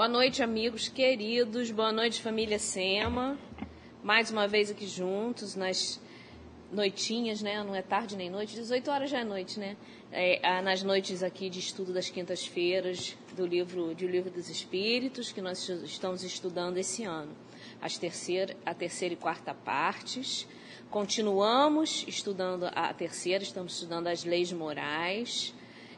Boa noite, amigos queridos. Boa noite, família Sema. Mais uma vez aqui juntos nas noitinhas, né? Não é tarde nem noite, 18 horas já é noite, né? É, nas noites aqui de estudo das quintas-feiras do livro de Livro dos Espíritos que nós estamos estudando esse ano, as terceira, a terceira e quarta partes. Continuamos estudando a terceira, estamos estudando as leis morais.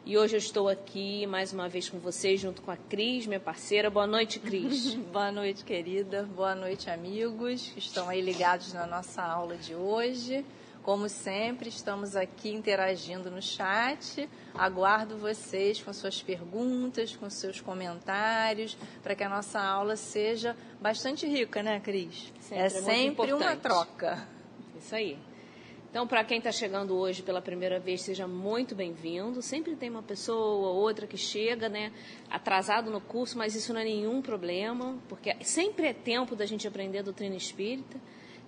E hoje eu estou aqui mais uma vez com vocês, junto com a Cris, minha parceira. Boa noite, Cris. Boa noite, querida. Boa noite, amigos que estão aí ligados na nossa aula de hoje. Como sempre, estamos aqui interagindo no chat. Aguardo vocês com suas perguntas, com seus comentários, para que a nossa aula seja bastante rica, né, Cris? Sempre, é, é sempre uma troca. Isso aí. Então, para quem está chegando hoje pela primeira vez, seja muito bem-vindo. Sempre tem uma pessoa ou outra que chega, né, atrasado no curso, mas isso não é nenhum problema, porque sempre é tempo da gente aprender a doutrina espírita,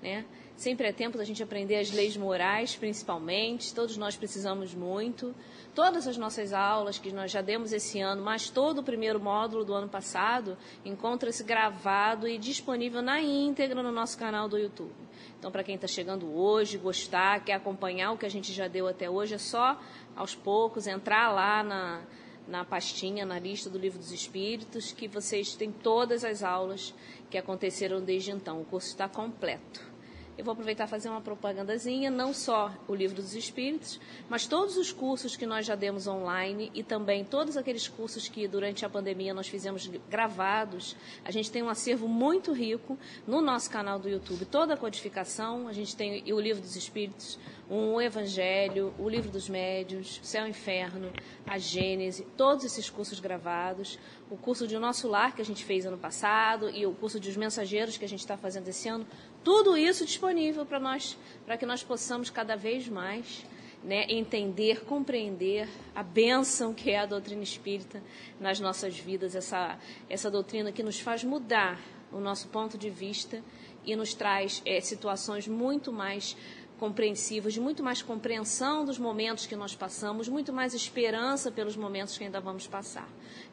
né? Sempre é tempo da gente aprender as leis morais, principalmente. Todos nós precisamos muito. Todas as nossas aulas que nós já demos esse ano, mas todo o primeiro módulo do ano passado, encontra-se gravado e disponível na íntegra no nosso canal do YouTube. Então, para quem está chegando hoje, gostar, quer acompanhar o que a gente já deu até hoje, é só aos poucos entrar lá na, na pastinha, na lista do Livro dos Espíritos, que vocês têm todas as aulas que aconteceram desde então. O curso está completo. Eu vou aproveitar fazer uma propagandazinha, não só o Livro dos Espíritos, mas todos os cursos que nós já demos online e também todos aqueles cursos que durante a pandemia nós fizemos gravados. A gente tem um acervo muito rico no nosso canal do YouTube, toda a codificação. A gente tem o Livro dos Espíritos, um Evangelho, o Livro dos Médios, Céu e Inferno, a Gênese, todos esses cursos gravados, o curso de Nosso Lar que a gente fez ano passado e o curso dos Mensageiros que a gente está fazendo esse ano, tudo isso disponível para nós, para que nós possamos cada vez mais né, entender, compreender a bênção que é a doutrina espírita nas nossas vidas, essa, essa doutrina que nos faz mudar o nosso ponto de vista e nos traz é, situações muito mais compreensivas, de muito mais compreensão dos momentos que nós passamos, muito mais esperança pelos momentos que ainda vamos passar.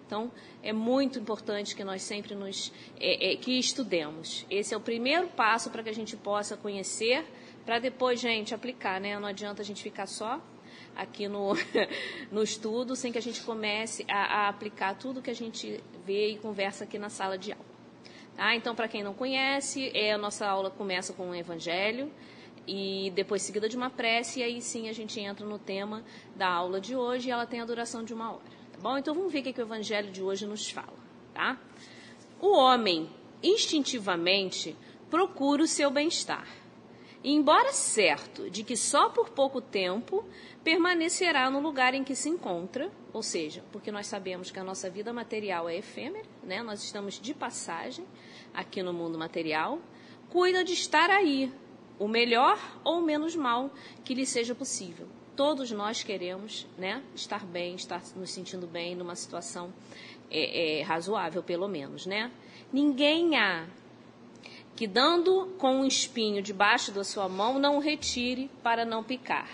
Então, é muito importante que nós sempre nos é, é, que estudemos. Esse é o primeiro passo para que a gente possa conhecer, para depois, gente, aplicar, né? Não adianta a gente ficar só aqui no, no estudo sem que a gente comece a, a aplicar tudo que a gente vê e conversa aqui na sala de aula. Tá? Então, para quem não conhece, é, a nossa aula começa com o Evangelho e depois seguida de uma prece, e aí sim a gente entra no tema da aula de hoje e ela tem a duração de uma hora. Tá bom? Então vamos ver o que, que o evangelho de hoje nos fala. Tá? O homem, instintivamente, procura o seu bem-estar. Embora certo de que só por pouco tempo permanecerá no lugar em que se encontra, ou seja, porque nós sabemos que a nossa vida material é efêmera, né? nós estamos de passagem aqui no mundo material, cuida de estar aí, o melhor ou o menos mal que lhe seja possível. Todos nós queremos né, estar bem, estar nos sentindo bem numa situação é, é, razoável, pelo menos. Né? Ninguém há que, dando com um espinho debaixo da sua mão, não o retire para não picar.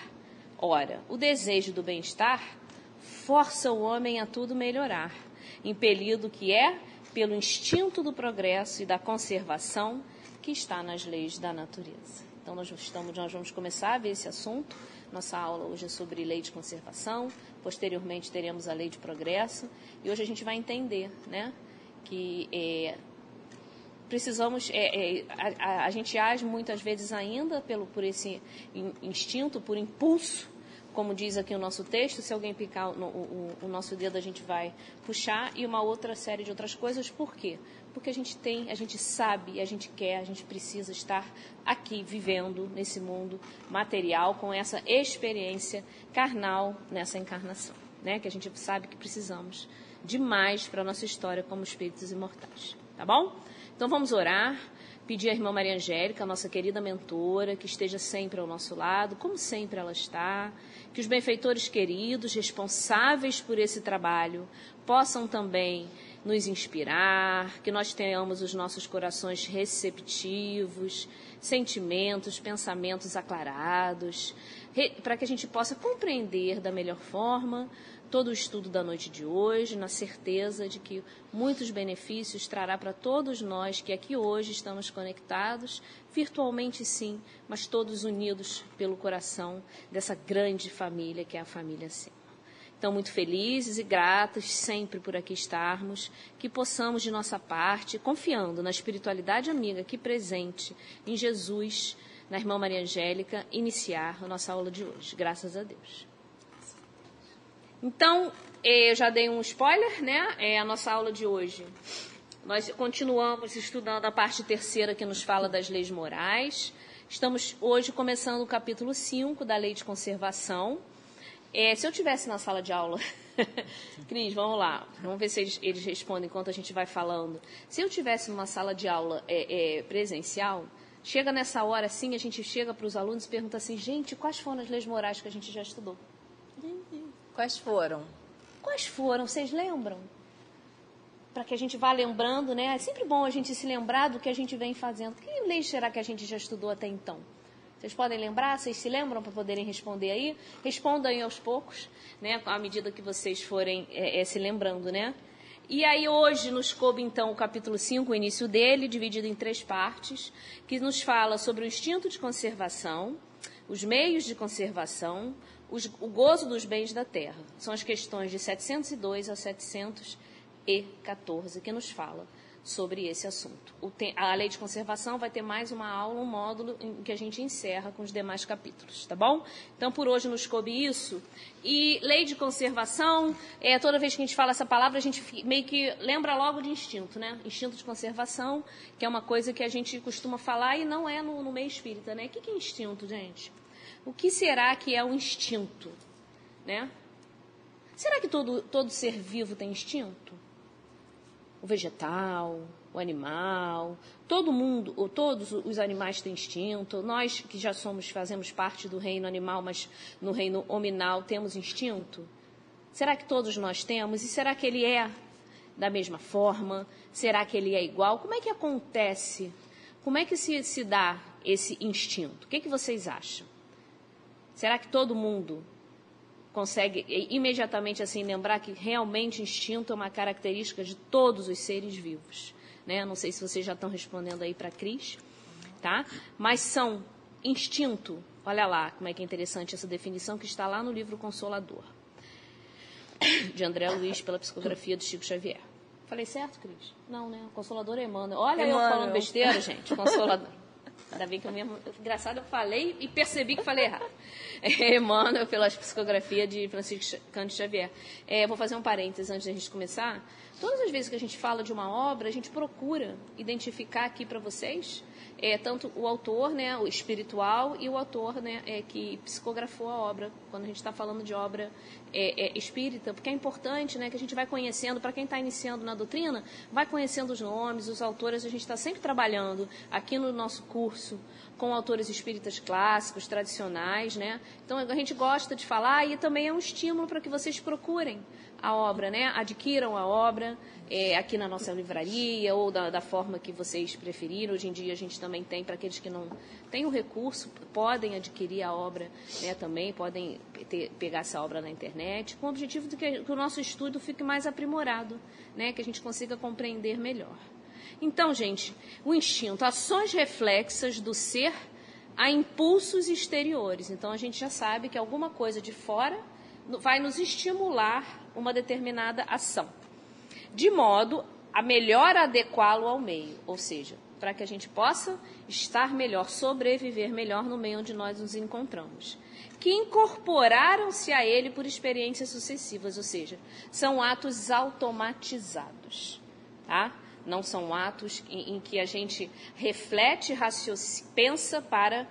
Ora, o desejo do bem-estar força o homem a tudo melhorar, impelido que é pelo instinto do progresso e da conservação que está nas leis da natureza. Então, nós, estamos, nós vamos começar a ver esse assunto. Nossa aula hoje é sobre lei de conservação, posteriormente teremos a lei de progresso, e hoje a gente vai entender né, que é, precisamos. É, é, a, a, gente age muitas vezes ainda pelo, por esse instinto, por impulso como diz aqui o nosso texto, se alguém picar o, o, o, nosso dedo, a gente vai puxar, e uma outra série de outras coisas. Por quê? Porque a gente tem, a gente sabe, a gente quer, a gente precisa estar aqui vivendo nesse mundo material com essa experiência carnal nessa encarnação, né? Que a gente sabe que precisamos demais para a nossa história como espíritos imortais, tá bom? Então vamos orar pedir à irmã Maria Angélica, nossa querida mentora, que esteja sempre ao nosso lado, como sempre ela está, que os benfeitores queridos, responsáveis por esse trabalho, possam também nos inspirar, que nós tenhamos os nossos corações receptivos, sentimentos, pensamentos aclarados, para que a gente possa compreender da melhor forma todo o estudo da noite de hoje, na certeza de que muitos benefícios trará para todos nós que aqui hoje estamos conectados, virtualmente sim, mas todos unidos pelo coração dessa grande família que é a família Sim. Então, muito felizes e gratos sempre por aqui estarmos, que possamos, de nossa parte, confiando na espiritualidade amiga aqui presente em Jesus, na irmã Maria Angélica, iniciar a nossa aula de hoje. Graças a Deus. Então, eu já dei um spoiler, né? É a nossa aula de hoje. Nós continuamos estudando a parte terceira que nos fala das leis morais. Estamos hoje começando o capítulo 5 da Lei de Conservação. É, se eu tivesse na sala de aula, Cris, vamos lá, vamos ver se eles, eles, respondem enquanto a gente vai falando. Se eu tivesse numa sala de aula é, é, presencial, chega nessa hora assim, a gente chega para os alunos e pergunta assim, gente, quais foram as leis morais que a gente já estudou? Quais foram? Quais foram? Vocês lembram? Para que a gente vá lembrando, né? É sempre bom a gente se lembrar do que a gente vem fazendo. Que leis será que a gente já estudou até então? Vocês podem lembrar? Vocês se lembram para poderem responder aí? Respondam aí aos poucos, né? À medida que vocês forem é, é, se lembrando, né? E aí hoje nos coube então o capítulo 5, o início dele, dividido em três partes, que nos fala sobre o instinto de conservação, os meios de conservação, os, o gozo dos bens da terra. São as questões de 702 a 714 que nos fala sobre esse assunto. A lei de conservação vai ter mais uma aula, um módulo em que a gente encerra com os demais capítulos, tá bom? Então, por hoje nos coube isso. E lei de conservação, é, toda vez que a gente fala essa palavra, a gente meio que lembra logo de instinto, né? Instinto de conservação, que é uma coisa que a gente costuma falar e não é no, no meio espírita, né? O que, que é instinto, gente? O que será que é o instinto? Né? Será que todo, todo ser vivo tem instinto? O vegetal, o animal, todo mundo, ou todos os animais têm instinto. Nós que já somos, fazemos parte do reino animal, mas no reino hominal temos instinto? Será que todos nós temos? E será que ele é da mesma forma? Será que ele é igual? Como é que acontece? Como é que se, se dá esse instinto? O que, é que vocês acham? Será que todo mundo consegue imediatamente assim lembrar que realmente instinto é uma característica de todos os seres vivos? Né? Não sei se vocês já estão respondendo aí para a Cris, tá? Mas são instinto. Olha lá como é que é interessante essa definição que está lá no livro Consolador, de André Luiz, pela psicografia do Chico Xavier. Falei certo, Cris? Não, né? Consolador é Emmanuel. Olha Emmanuel. eu falando besteira, gente. Consolador. Ainda bem que eu mesmo. Engraçado, eu falei e percebi que falei errado. É, Emmanuel, pela psicografia de Francisco Cândido Xavier. É, vou fazer um parênteses antes da gente começar. Todas as vezes que a gente fala de uma obra, a gente procura identificar aqui para vocês é, tanto o autor, né, o espiritual, e o autor né, é, que psicografou a obra, quando a gente está falando de obra é, é, espírita, porque é importante né, que a gente vai conhecendo, para quem está iniciando na doutrina, vai conhecendo os nomes, os autores, a gente está sempre trabalhando aqui no nosso curso com autores espíritas clássicos, tradicionais, né? Então a gente gosta de falar e também é um estímulo para que vocês procurem a obra, né? Adquiram a obra é, aqui na nossa livraria ou da, da, forma que vocês preferirem. Hoje em dia a gente também tem, para aqueles que não têm o recurso, podem adquirir a obra né, também, podem ter, pegar essa obra na internet, com o objetivo de que, que o nosso estudo fique mais aprimorado, né? Que a gente consiga compreender melhor. Então, gente, o instinto, ações reflexas do ser a impulsos exteriores. Então, a gente já sabe que alguma coisa de fora vai nos estimular uma determinada ação, de modo a melhor adequá-lo ao meio, ou seja, para que a gente possa estar melhor, sobreviver melhor no meio onde nós nos encontramos. Que incorporaram-se a ele por experiências sucessivas, ou seja, são atos automatizados. Tá? Não são atos em, em que a gente reflete, pensa para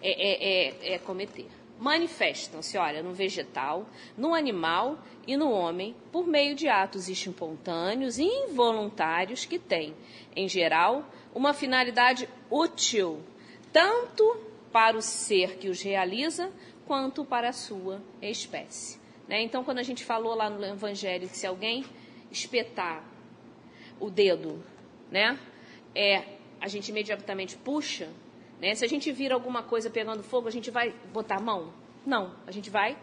é, é, é, é cometer manifestam-se, olha, no vegetal, no animal e no homem por meio de atos espontâneos e involuntários que têm, em geral, uma finalidade útil, tanto para o ser que os realiza, quanto para a sua espécie. Né? Então, quando a gente falou lá no Evangelho que se alguém espetar o dedo, né, é, a gente imediatamente puxa né? Se a gente vira alguma coisa pegando fogo, a gente vai botar a mão? Não, a gente vai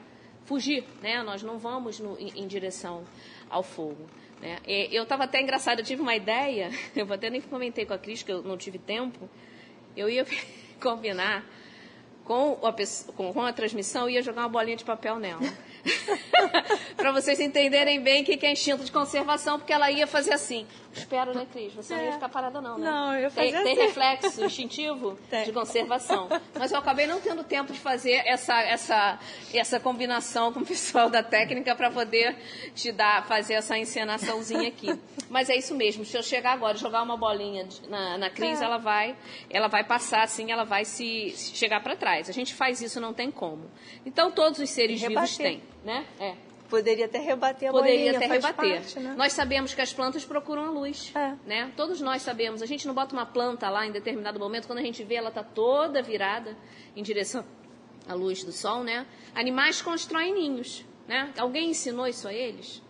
fugir, né? Nós não vamos no, em, em, direção ao fogo. Né? eu estava até engraçado, eu tive uma ideia, eu até nem comentei com a Cris, que eu não tive tempo, eu ia combinar com a, com, a transmissão, ia jogar uma bolinha de papel nela. para vocês entenderem bem o que é instinto de conservação, porque ela ia fazer assim. Espero, né, Cris? Você é. não ia ficar parada, não, né? Não, eu ia fazer tem, assim. tem reflexo instintivo tem. de conservação. Mas eu acabei não tendo tempo de fazer essa, essa, essa combinação com o pessoal da técnica para poder te dar, fazer essa encenaçãozinha aqui. Mas é isso mesmo. Se eu chegar agora e jogar uma bolinha na, na Cris, é. ela vai ela vai passar assim, ela vai se, se chegar para trás. A gente faz isso, não tem como. Então, todos os seres vivos têm né? É. Poderia até rebater a Poderia bolinha, até rebater. Parte, né? Nós sabemos que as plantas procuram a luz, é. né? Todos nós sabemos. A gente não bota uma planta lá em determinado momento, quando a gente vê ela está toda virada em direção à luz do sol, né? Animais constroem ninhos, né? Alguém ensinou isso a eles?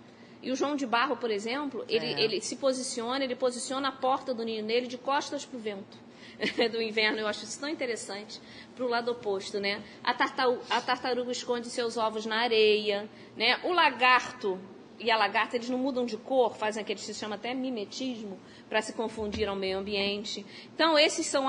E o João de Barro, por exemplo, ele, é. ele se posiciona, ele posiciona a porta do ninho nele de costas para o vento. do inverno, eu acho isso tão interessante, para o lado oposto, né? A, tartaruga, a tartaruga esconde seus ovos na areia, né? O lagarto e a lagarta, eles não mudam de cor, fazem aquele que se chama até mimetismo, para se confundir ao meio ambiente. Então, esses são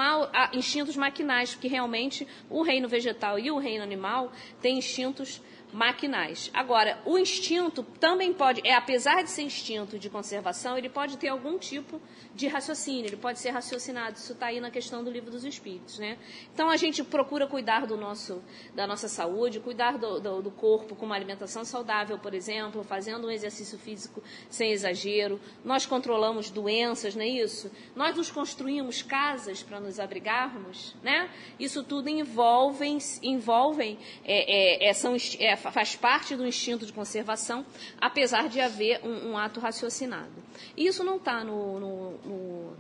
instintos maquinais, porque realmente o reino vegetal e o reino animal têm instintos maquinais. Agora, o instinto também pode, é apesar de ser instinto de conservação, ele pode ter algum tipo de raciocínio, ele pode ser raciocinado. Isso está aí na questão do livro dos Espíritos, né? Então a gente procura cuidar do nosso, da nossa saúde, cuidar do, do, do corpo com uma alimentação saudável, por exemplo, fazendo um exercício físico sem exagero. Nós controlamos doenças, não é isso? Nós nos construímos casas para nos abrigarmos, né? Isso tudo envolve, envolvem, é, é, é, são, é, faz parte do instinto de conservação, apesar de haver um, um ato raciocinado. E isso não está no, no, no,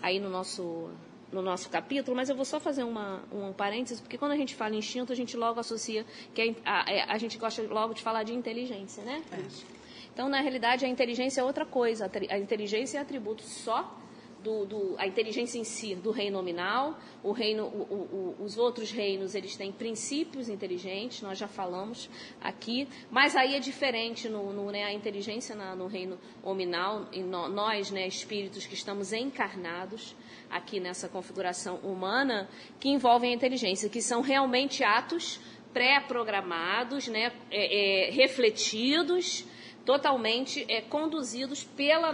aí no nosso, no nosso capítulo, mas eu vou só fazer uma, um parênteses, porque quando a gente fala instinto, a gente logo associa, que a, a, a gente gosta logo de falar de inteligência, né? É. Então, na realidade, a inteligência é outra coisa. A inteligência é atributo só do, do, a inteligência em si do reino nominal, o reino, o, o, os outros reinos eles têm princípios inteligentes, nós já falamos aqui, mas aí é diferente no, no né, a inteligência na, no reino nominal, e no, nós, né, espíritos que estamos encarnados aqui nessa configuração humana, que envolvem a inteligência, que são realmente atos pré-programados, né, é, é, refletidos, totalmente é, conduzidos pela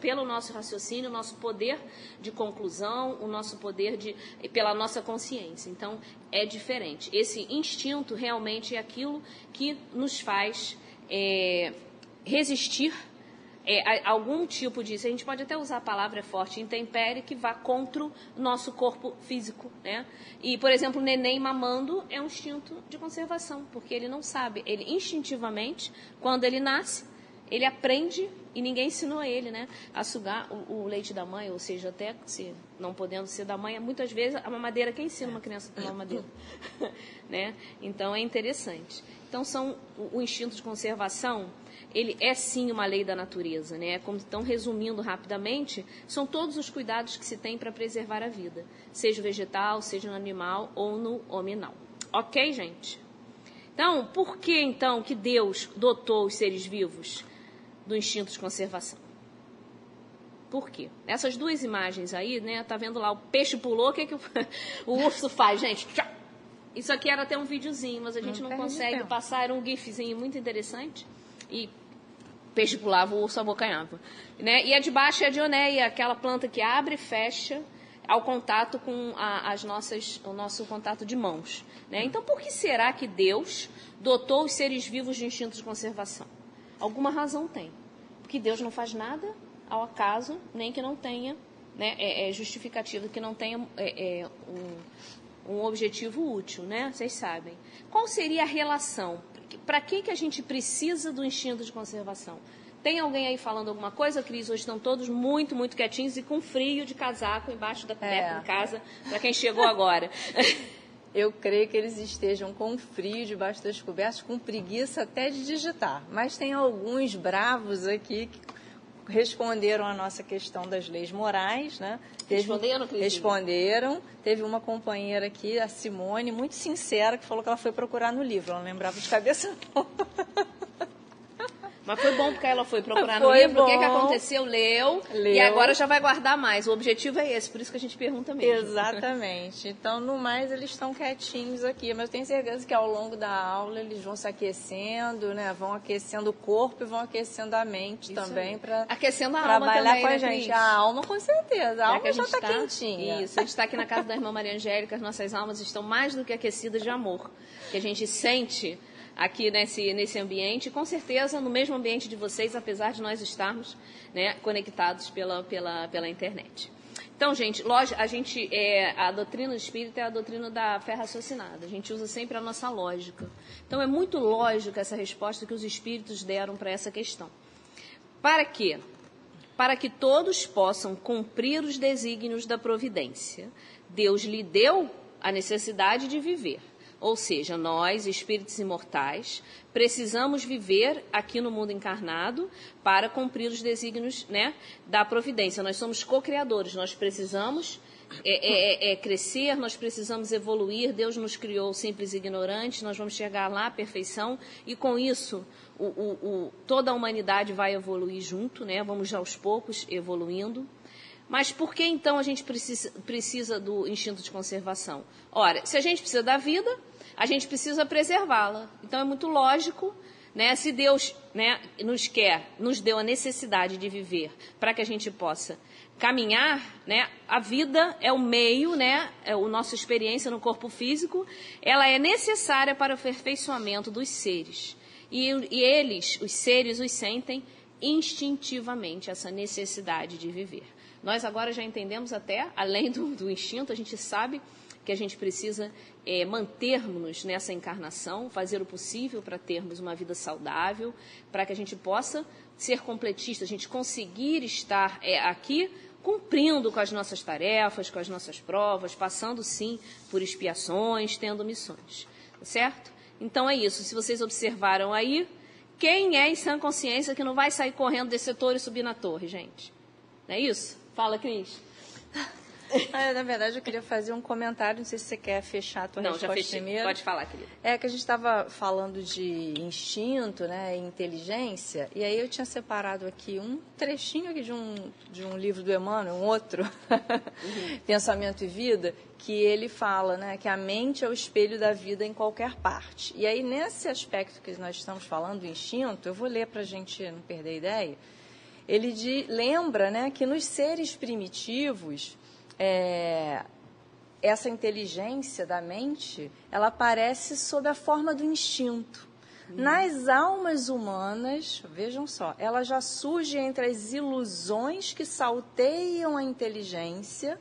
pelo nosso raciocínio, o nosso poder de conclusão, o nosso poder de pela nossa consciência. Então é diferente. Esse instinto realmente é aquilo que nos faz é, resistir é, algum tipo de. A gente pode até usar a palavra forte, intempere, que vá contra o nosso corpo físico. Né? E, por exemplo, o neném mamando é um instinto de conservação, porque ele não sabe. Ele instintivamente, quando ele nasce, ele aprende e ninguém ensinou ele, né, a sugar o, o, leite da mãe, ou seja, até se não podendo ser da mãe, muitas vezes a mamadeira quem ensina uma criança a tomar mamadeira, né? Então é interessante. Então são o, o instinto de conservação ele é sim uma lei da natureza, né? Como estão resumindo rapidamente, são todos os cuidados que se tem para preservar a vida, seja vegetal, seja no animal ou no hominal. Ok, gente? Então, por que então que Deus dotou os seres vivos do instinto de conservação? Por quê? Essas duas imagens aí, né? Tá vendo lá o peixe pulou, o que, que o, o urso faz, gente? Isso aqui era até um videozinho, mas a gente não, não consegue passar. Era um gifzinho muito interessante. E peixe pulava, o urso abocanhava. Né? E a de baixo é a dioneia, aquela planta que abre e fecha ao contato com a, as nossas, o nosso contato de mãos. Né? Então, por que será que Deus dotou os seres vivos de instinto de conservação? Alguma razão tem. Porque Deus não faz nada ao acaso, nem que não tenha, né, é, é justificativo que não tenha é, é, um, um objetivo útil, né? Vocês sabem. Qual seria a relação para que, que a gente precisa do instinto de conservação? Tem alguém aí falando alguma coisa, Cris? Hoje estão todos muito, muito quietinhos e com frio de casaco embaixo da coberta é. em casa, para quem chegou agora. Eu creio que eles estejam com frio debaixo das cobertas, com preguiça até de digitar. Mas tem alguns bravos aqui que responderam a nossa questão das leis morais, né? Teve, responderam, Responderam. Teve uma companheira aqui, a Simone, muito sincera, que falou que ela foi procurar no livro. Ela não lembrava de cabeça, não. Mas foi bom porque ela foi procurar foi no livro bom. o que, que aconteceu, leu, leu, e agora já vai guardar mais. O objetivo é esse, por isso que a gente pergunta mesmo. Exatamente. Então, no mais, eles estão quietinhos aqui, mas eu tenho certeza que ao longo da aula eles vão se aquecendo, né? Vão aquecendo o corpo e vão aquecendo a mente isso também para aquecendo a trabalhar alma também, com a né, gente. Cris? A alma, com certeza. A já alma já está tá, quentinha. Isso, a gente está aqui na casa da irmã Maria Angélica, as nossas almas estão mais do que aquecidas de amor, que a gente sente aqui nesse, nesse ambiente, com certeza no mesmo ambiente de vocês, apesar de nós estarmos né, conectados pela, pela, pela internet. Então, gente, a gente é, a doutrina do espírito é a doutrina da fé raciocinada. A gente usa sempre a nossa lógica. Então, é muito lógica essa resposta que os espíritos deram para essa questão. Para quê? Para que todos possam cumprir os desígnios da providência. Deus lhe deu a necessidade de viver. Ou seja, nós, espíritos imortais, precisamos viver aqui no mundo encarnado para cumprir os desígnios né, da providência. Nós somos co-criadores, nós precisamos é, é, é, é, crescer, nós precisamos evoluir. Deus nos criou simples e ignorantes, nós vamos chegar lá à perfeição e com isso o, o, o, toda a humanidade vai evoluir junto, né? vamos aos poucos evoluindo. Mas por que então a gente precisa, precisa do instinto de conservação? Ora, se a gente precisa da vida, a gente precisa preservá-la. Então é muito lógico, né? Se Deus né, nos quer, nos deu a necessidade de viver para que a gente possa caminhar, né? A vida é o meio, né? É a nossa experiência no corpo físico, ela é necessária para o aperfeiçoamento dos seres. E, e eles, os seres, os sentem instintivamente essa necessidade de viver. Nós agora já entendemos até, além do, do instinto, a gente sabe que a gente precisa é, mantermos nessa encarnação, fazer o possível para termos uma vida saudável, para que a gente possa ser completista, a gente conseguir estar é, aqui cumprindo com as nossas tarefas, com as nossas provas, passando sim por expiações, tendo missões, tá certo? Então é isso. Se vocês observaram aí, quem é em sã consciência que não vai sair correndo desse setor e subir na torre, gente? Não é isso? Fala, Cris. Ah, na verdade, eu queria fazer um comentário, não sei se você quer fechar a tua não, resposta já fechei. primeiro. Pode falar, querida. É que a gente estava falando de instinto, né, inteligência, e aí eu tinha separado aqui um trechinho aqui de um, de um livro do Emmanuel, um outro, uhum. Pensamento e Vida, que ele fala né, que a mente é o espelho da vida em qualquer parte. E aí, nesse aspecto que nós estamos falando, do instinto, eu vou ler para a gente não perder a ideia, ele de, lembra né, que nos seres primitivos é, essa inteligência da mente, ela aparece sob a forma do instinto. Hum. Nas almas humanas, vejam só, ela já surge entre as ilusões que salteiam a inteligência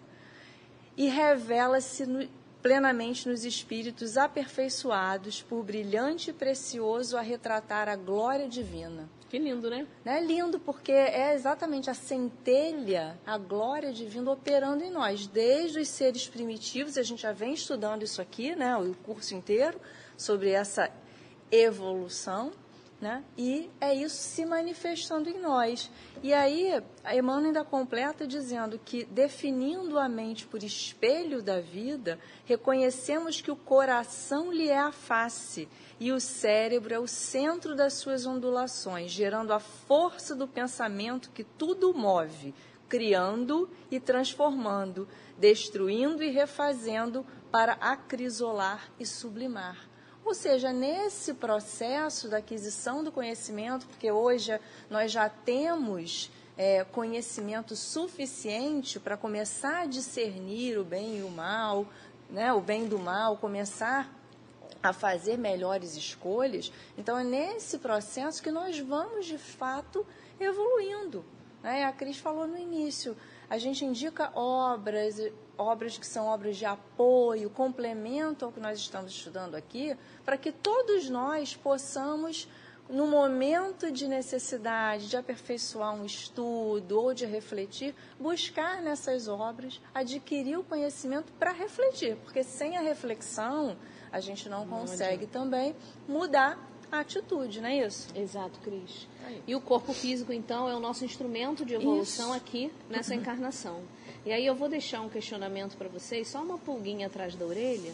e revela-se no, plenamente nos espíritos aperfeiçoados por brilhante e precioso a retratar a glória divina. Que lindo, né? É lindo porque é exatamente a centelha, a glória divina operando em nós. Desde os seres primitivos, a gente já vem estudando isso aqui, né, o curso inteiro, sobre essa evolução, né? E é isso se manifestando em nós. E aí, a Emmanuel ainda completa dizendo que, definindo a mente por espelho da vida, reconhecemos que o coração lhe é a face e o cérebro é o centro das suas ondulações, gerando a força do pensamento que tudo move, criando e transformando, destruindo e refazendo para acrisolar e sublimar. Ou seja, nesse processo da aquisição do conhecimento, porque hoje nós já temos é, conhecimento suficiente para começar a discernir o bem e o mal, né, o bem do mal, começar a fazer melhores escolhas. Então, é nesse processo que nós vamos, de fato, evoluindo. Né? A Cris falou no início, a gente indica obras, obras que são obras de apoio, complemento ao que nós estamos estudando aqui, para que todos nós possamos, no momento de necessidade de aperfeiçoar um estudo ou de refletir, buscar nessas obras, adquirir o conhecimento para refletir, porque sem a reflexão a gente não consegue também mudar a atitude, não é isso? Exato, Cris. E o corpo físico, então, é o nosso instrumento de evolução isso. aqui nessa uhum. encarnação. E aí eu vou deixar um questionamento para vocês, só uma pulguinha atrás da orelha,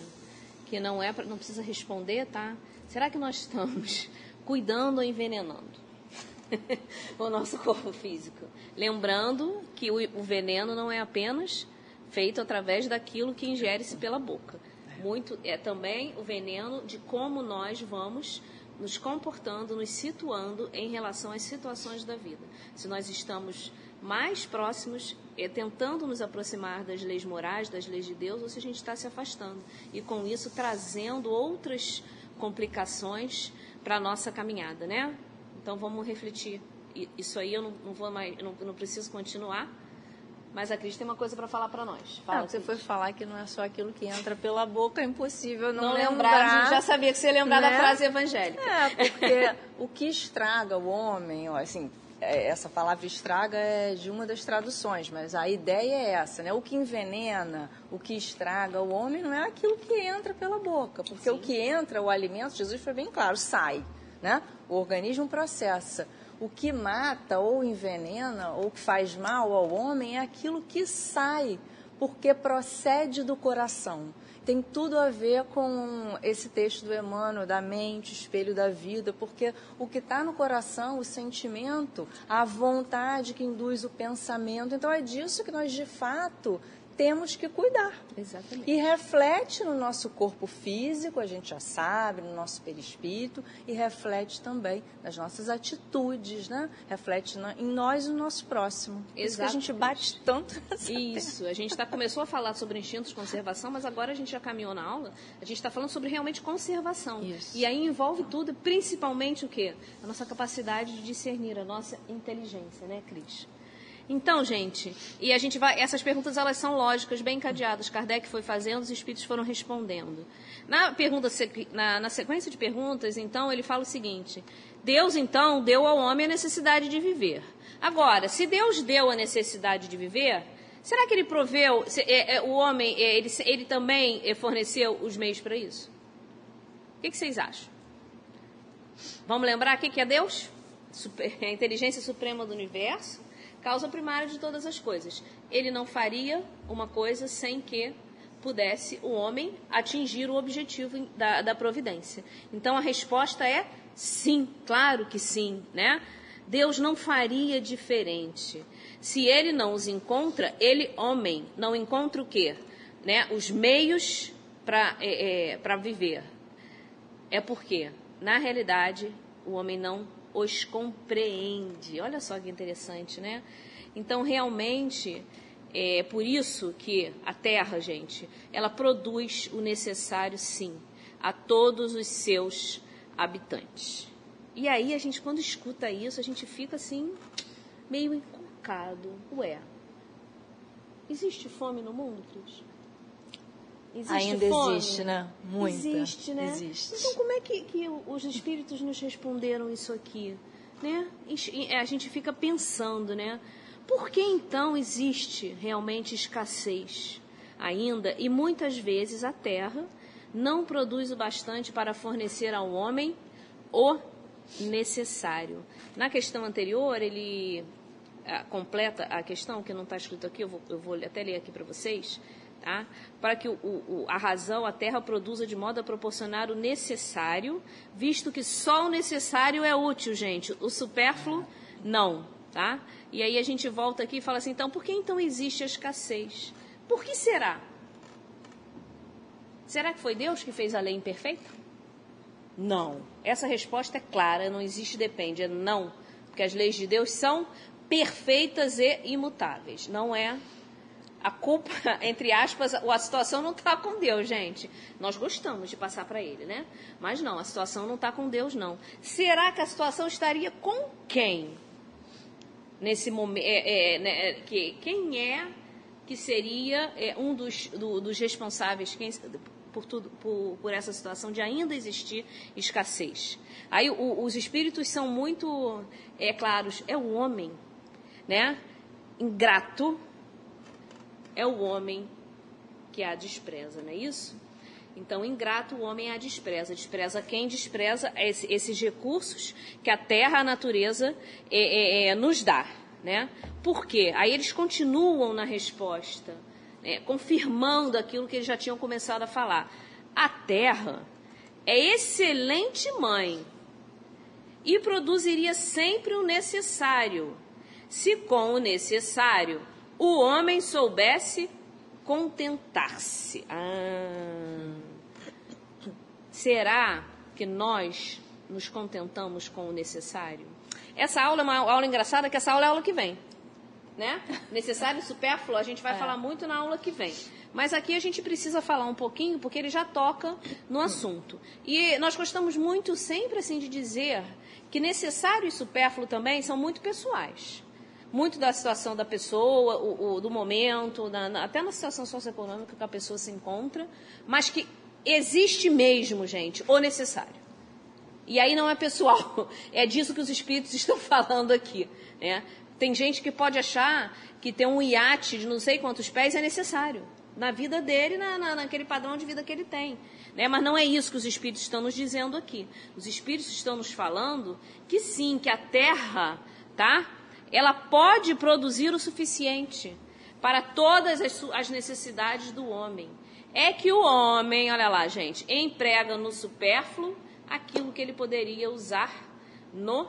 que não é, pra, não precisa responder, tá? Será que nós estamos cuidando ou envenenando? o nosso corpo físico. Lembrando que o, veneno não é apenas feito através daquilo que ingere-se pela boca. Muito é também o veneno de como nós vamos nos comportando, nos situando em relação às situações da vida. Se nós estamos mais próximos, é, tentando nos aproximar das leis morais, das leis de Deus, ou se a gente está se afastando. E com isso trazendo outras complicações para a nossa caminhada, né? Então vamos refletir. Isso aí eu não, não vou mais, não, não preciso continuar. Mas a Cris tem uma coisa para falar para nós. Fala, não, você foi falar que não é só aquilo que entra pela boca, é impossível não, não lembrar. lembrar. Já sabia que você ia lembrar né? da frase evangélica. É, porque o que estraga o homem, ó, assim, essa palavra estraga é de uma das traduções, mas a ideia é essa, né? O que envenena, o que estraga o homem não é aquilo que entra pela boca, porque Sim. o que entra, o alimento, Jesus foi bem claro, sai né? O organismo processa. O que mata ou envenena ou que faz mal ao homem é aquilo que sai, porque procede do coração. Tem tudo a ver com esse texto do Emmanuel, da mente, espelho da vida, porque o que está no coração, o sentimento, a vontade que induz o pensamento. Então é disso que nós, de fato, temos que cuidar. Exatamente. E reflete no nosso corpo físico, a gente já sabe, no nosso perispírito, e reflete também nas nossas atitudes, né? Reflete em nós e no nosso próximo. Exatamente. Isso que a gente bate tanto Isso, terra. a gente tá, começou a falar sobre instintos de conservação, mas agora a gente já caminhou na aula, a gente está falando sobre realmente conservação. Isso. E aí envolve tudo, principalmente o quê? A nossa capacidade de discernir, a nossa inteligência, né, Cris? Então, gente, e a gente vai. Essas perguntas elas são lógicas, bem encadeadas. Kardec foi fazendo, os espíritos foram respondendo. Na pergunta, na, na sequência de perguntas, então, ele fala o seguinte: Deus, então, deu ao homem a necessidade de viver. Agora, se Deus deu a necessidade de viver, será que ele proveu, se, é, é, o homem, é, ele, ele também forneceu os meios para isso? O que, que, vocês acham? Vamos lembrar o que, que é Deus? Super, a inteligência suprema do universo causa primária de todas as coisas. Ele não faria uma coisa sem que pudesse o homem atingir o objetivo da, da providência. Então a resposta é sim, claro que sim, né? Deus não faria diferente. Se ele não os encontra, ele, homem, não encontra o quê? Né? Os meios para é, é, viver. É porque, na realidade, o homem não os compreende. Olha só que interessante, né? Então, realmente, é por isso que a Terra, gente, ela produz o necessário, sim, a todos os seus habitantes. E aí, a gente, quando escuta isso, a gente fica assim, meio encucado. Ué, existe fome no mundo, Cris? Existe Ainda fome? existe, né? Muita. Existe, né? Existe. Então, como é que, que os espíritos nos responderam isso aqui? Né? A gente fica pensando, né? Por que então existe realmente escassez ainda e muitas vezes a terra não produz o bastante para fornecer ao homem o necessário? Na questão anterior, ele ah, completa a questão, que não está escrito aqui, eu vou, eu vou até ler aqui para vocês tá? Para que o, o, a razão, a terra, produza de modo a proporcionar o necessário, visto que só o necessário é útil, gente. O supérfluo, não. Tá? E aí a gente volta aqui e fala assim, então, por que então existe a escassez? Por que será? Será que foi Deus que fez a lei imperfeita? Não. Essa resposta é clara, não existe depende, é não. Porque as leis de Deus são perfeitas e imutáveis. Não é a culpa, entre aspas, a situação não está com Deus, gente. Nós gostamos de passar para Ele, né? Mas não, a situação não está com Deus, não. Será que a situação estaria com quem? Nesse momento, é, é, né, que, quem é que seria é, um dos, do, dos responsáveis quem, por, tudo, por, por, essa situação de ainda existir escassez? Aí o, os espíritos são muito é, claros, é o homem, né? Ingrato, é o homem que a despreza, não é isso? Então, ingrato o homem a despreza. Despreza quem despreza esse, esses recursos que a terra, a natureza, é, é, é, nos dá. Né? Por quê? Aí eles continuam na resposta, né? confirmando aquilo que eles já tinham começado a falar. A terra é excelente mãe e produziria sempre o necessário, se com o necessário o homem soubesse contentar-se. Ah. Será que nós nos contentamos com o necessário? Essa aula é uma aula engraçada, que essa aula é a aula que vem. Né? Necessário e supérfluo, a gente vai é. falar muito na aula que vem. Mas aqui a gente precisa falar um pouquinho, porque ele já toca no assunto. E nós gostamos muito sempre assim de dizer que necessário e supérfluo também são muito pessoais muito da situação da pessoa, o, o do momento, na, na, até na situação socioeconômica que a pessoa se encontra, mas que existe mesmo, gente, o necessário. E aí não é pessoal, é disso que os espíritos estão falando aqui. Né? Tem gente que pode achar que ter um iate de não sei quantos pés é necessário na vida dele, na, na, naquele padrão de vida que ele tem. Né? Mas não é isso que os espíritos estão nos dizendo aqui. Os espíritos estão nos falando que sim, que a terra, tá? Ela pode produzir o suficiente para todas as, as necessidades do homem. É que o homem, olha lá, gente, emprega no supérfluo aquilo que ele poderia usar no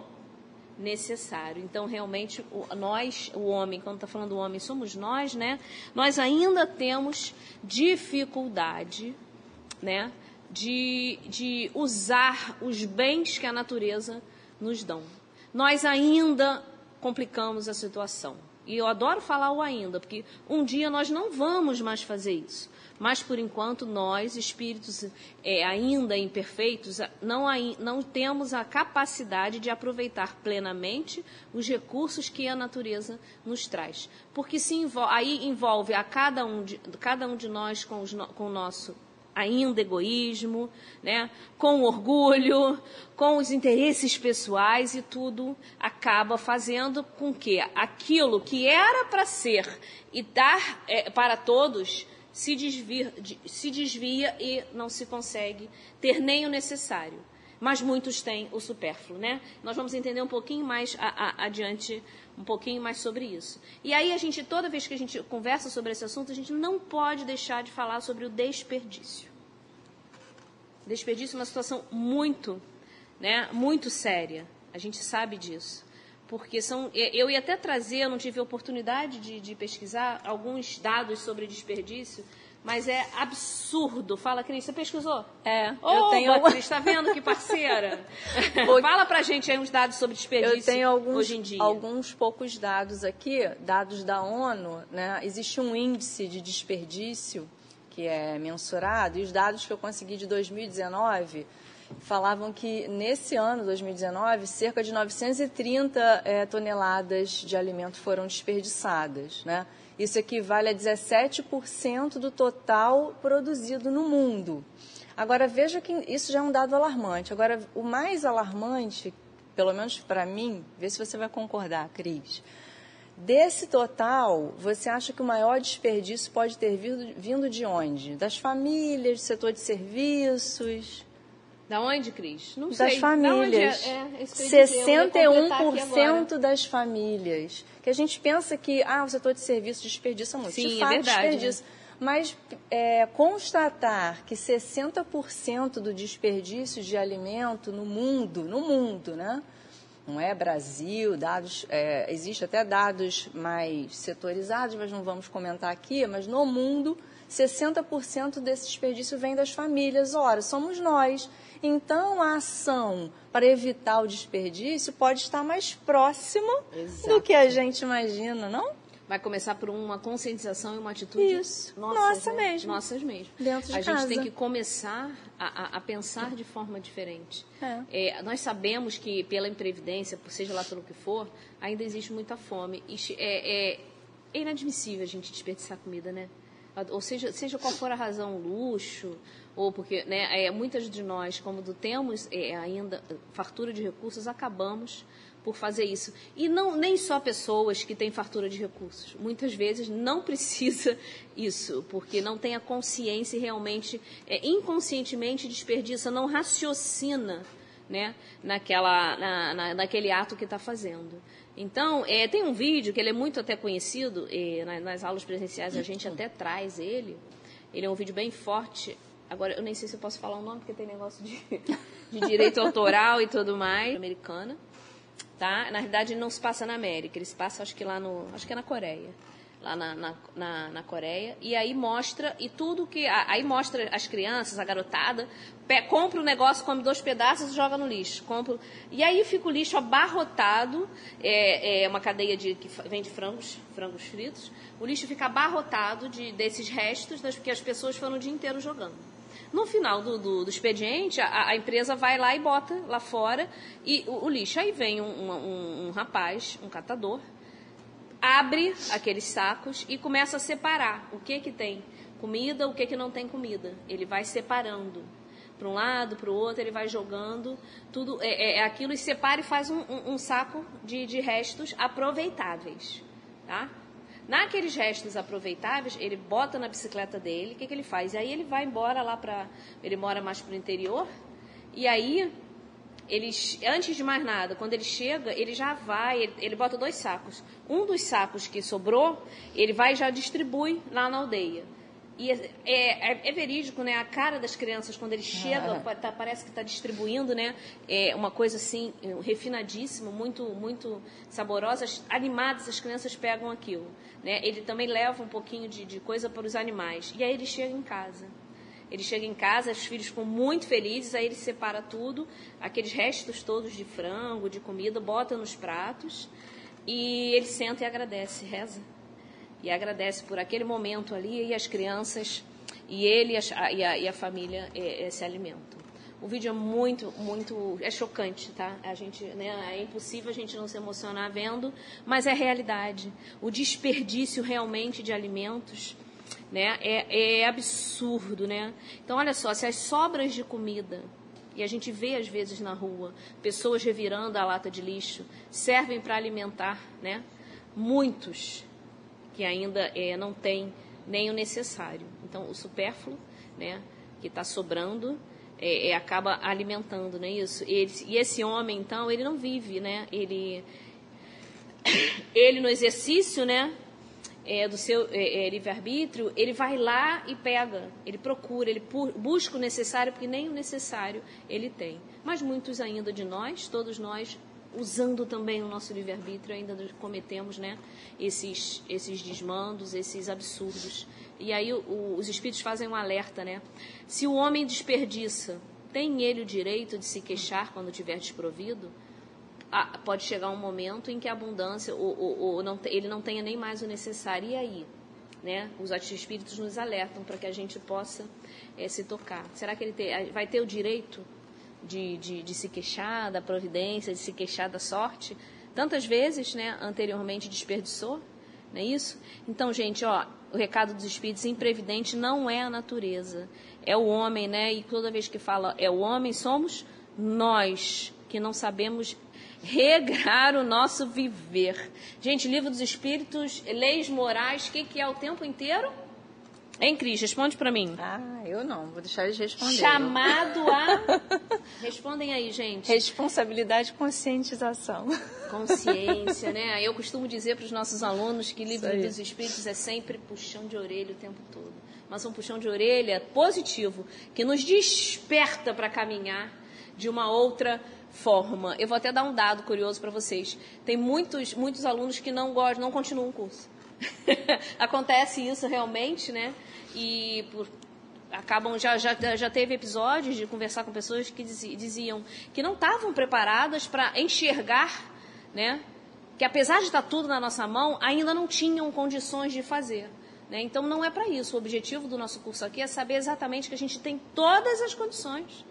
necessário. Então, realmente, nós, o homem, quando está falando o homem, somos nós, né? Nós ainda temos dificuldade, né? De, de usar os bens que a natureza nos dão. Nós ainda complicamos a situação. E eu adoro falar o ainda, porque um dia nós não vamos mais fazer isso. Mas, por enquanto, nós, espíritos é, ainda imperfeitos, não, não temos a capacidade de aproveitar plenamente os recursos que a natureza nos traz. Porque se aí envolve a cada um de, cada um de nós com, os, com o nosso ainda egoísmo, né? com orgulho, com os interesses pessoais e tudo acaba fazendo com que aquilo que era para ser e dar é, para todos se, desvia, se desvia e não se consegue ter nem o necessário. Mas muitos têm o supérfluo, né? Nós vamos entender um pouquinho mais a, a, adiante, um pouquinho mais sobre isso. E aí a gente, toda vez que a gente conversa sobre esse assunto, a gente não pode deixar de falar sobre o desperdício. Desperdício é uma situação muito, né, muito séria. A gente sabe disso. Porque são. Eu ia até trazer, eu não tive oportunidade de, de pesquisar alguns dados sobre desperdício, mas é absurdo. Fala, Cris, você pesquisou? É, oh, eu tenho. Cris, está vendo que parceira? Fala pra gente aí uns dados sobre desperdício eu tenho alguns, hoje em dia. alguns poucos dados aqui, dados da ONU, né? Existe um índice de desperdício que é mensurado, e os dados que eu consegui de 2019 falavam que nesse ano, 2019, cerca de 930 é, toneladas de alimento foram desperdiçadas. Né? Isso equivale a 17% do total produzido no mundo. Agora, veja que isso já é um dado alarmante. Agora, o mais alarmante, pelo menos para mim, vê se você vai concordar, Cris, Desse total, você acha que o maior desperdício pode ter vindo, vindo de onde? Das famílias, do setor de serviços? Da onde, Cris? Não das sei. Das famílias. É, é, 61% das famílias. Que a gente pensa que ah, o setor de serviços desperdiça muito. Sim, de é fato, é verdade, desperdiça. Né? Mas é, constatar que 60% do desperdício de alimento no mundo, no mundo, né? não é Brasil, dados, é, existe até dados mais setorizados, mas não vamos comentar aqui, mas no mundo, 60% desse desperdício vem das famílias. Ora, somos nós. Então, a ação para evitar o desperdício pode estar mais próxima Exato. do que a gente imagina, não? vai começar por uma conscientização e uma atitude Isso. nossas, Nossa né? mesmo. Nossas mesmo. Dentro de a casa. gente tem que começar a, a, pensar de forma diferente. É. É, nós sabemos que pela imprevidência, seja lá pelo que for, ainda existe muita fome. É, é inadmissível a gente desperdiçar comida, né? Ou seja, seja qual for a razão, luxo, ou porque né, é, muitas de nós, como temos é, ainda fartura de recursos, acabamos por fazer isso. E não nem só pessoas que têm fartura de recursos. Muitas vezes não precisa isso, porque não tem a consciência e realmente, é, inconscientemente desperdiça, não raciocina né, naquela, na, na, naquele ato que está fazendo. Então, é, tem um vídeo que ele é muito até conhecido, e nas, nas aulas presenciais a gente até traz ele. Ele é um vídeo bem forte. Agora, eu nem sei se eu posso falar o nome, porque tem negócio de, de direito autoral e tudo mais. Americana. Tá? Na realidade, ele não se passa na América, ele se passa, acho que lá no. Acho que é na Coreia lá na, na, na, na, Coreia, e aí mostra, e tudo que. Aí mostra as crianças, a garotada, compra o um negócio, come dois pedaços e joga no lixo. Compra, e aí fica o lixo abarrotado, é, é uma cadeia de, que vende frangos, frangos fritos, o lixo fica abarrotado de, desses restos, das, porque as pessoas foram o dia inteiro jogando. No final do, do, do expediente, a, a, empresa vai lá e bota lá fora e o, o lixo. Aí vem um, um, um rapaz, um catador, abre aqueles sacos e começa a separar o que que tem comida, o que que não tem comida. Ele vai separando para um lado, para o outro, ele vai jogando tudo é, é, é, aquilo e separa e faz um, um, um saco de, de, restos aproveitáveis, tá? Naqueles restos aproveitáveis, ele bota na bicicleta dele, o que, que ele faz? E aí ele vai embora lá para. Ele mora mais para o interior, e aí ele, antes de mais nada, quando ele chega, ele já vai, ele, ele, bota dois sacos. Um dos sacos que sobrou, ele vai e já distribui lá na aldeia. E é, é, é verídico, né? A cara das crianças quando ele chega, ah. tá, parece que está distribuindo, né? É uma coisa assim, refinadíssima, muito, muito saborosa. Animadas, as crianças pegam aquilo. Né? Ele também leva um pouquinho de, de coisa para os animais. E aí ele chega em casa. Ele chega em casa, os filhos ficam muito felizes, aí ele separa tudo, aqueles restos todos de frango, de comida, bota nos pratos e ele senta e agradece, reza. E agradece por aquele momento ali e as crianças e ele e a, e a, família é, é, se alimentam. O vídeo é muito, muito, é chocante, tá? A gente, né, é impossível a gente não se emocionar vendo, mas é realidade. O desperdício realmente de alimentos né? É, é absurdo, né? Então, olha só, se as sobras de comida e a gente vê às vezes na rua pessoas revirando a lata de lixo, servem para alimentar, né? Muitos que ainda é, não têm nem o necessário. Então, o supérfluo, né? Que está sobrando, é, é, acaba alimentando, não é isso? Ele, e esse homem, então, ele não vive, né? Ele, ele no exercício, né? É, do seu é, é, livre-arbítrio, ele vai lá e pega, ele procura, ele busca o necessário, porque nem o necessário ele tem. Mas muitos ainda de nós, todos nós, usando também o nosso livre-arbítrio, ainda cometemos né, esses, esses desmandos, esses absurdos. E aí o, os espíritos fazem um alerta, né? Se o homem desperdiça, tem ele o direito de se queixar quando tiver desprovido? Pode chegar um momento em que a abundância, não, ele não tenha nem mais o necessário. E aí? Né? Os espíritos nos alertam para que a gente possa é, se tocar. Será que ele ter, vai ter o direito de, de, de, se queixar da providência, de se queixar da sorte? Tantas vezes, né, anteriormente desperdiçou, não é isso? Então, gente, ó, o recado dos espíritos, imprevidente não é a natureza, é o homem, né? E toda vez que fala é o homem, somos nós que não sabemos regrar o nosso viver. Gente, livro dos Espíritos, leis morais, o que, que é o tempo inteiro? Hein, Cris? Responde para mim. Ah, eu não, vou deixar eles responder. Chamado a. Respondem aí, gente. Responsabilidade e conscientização. Consciência, né? Eu costumo dizer para os nossos alunos que livro dos Espíritos é sempre puxão de orelha o tempo todo. Mas um puxão de orelha positivo, que nos desperta para caminhar de uma outra forma. Eu vou até dar um dado curioso para vocês. Tem muitos, muitos alunos que não gostam, não continuam o curso. Acontece isso realmente, né? E por, acabam já, já já teve episódios de conversar com pessoas que diziam que não estavam preparadas para enxergar, né? Que apesar de estar tudo na nossa mão, ainda não tinham condições de fazer. Né? Então não é para isso. O objetivo do nosso curso aqui é saber exatamente que a gente tem todas as condições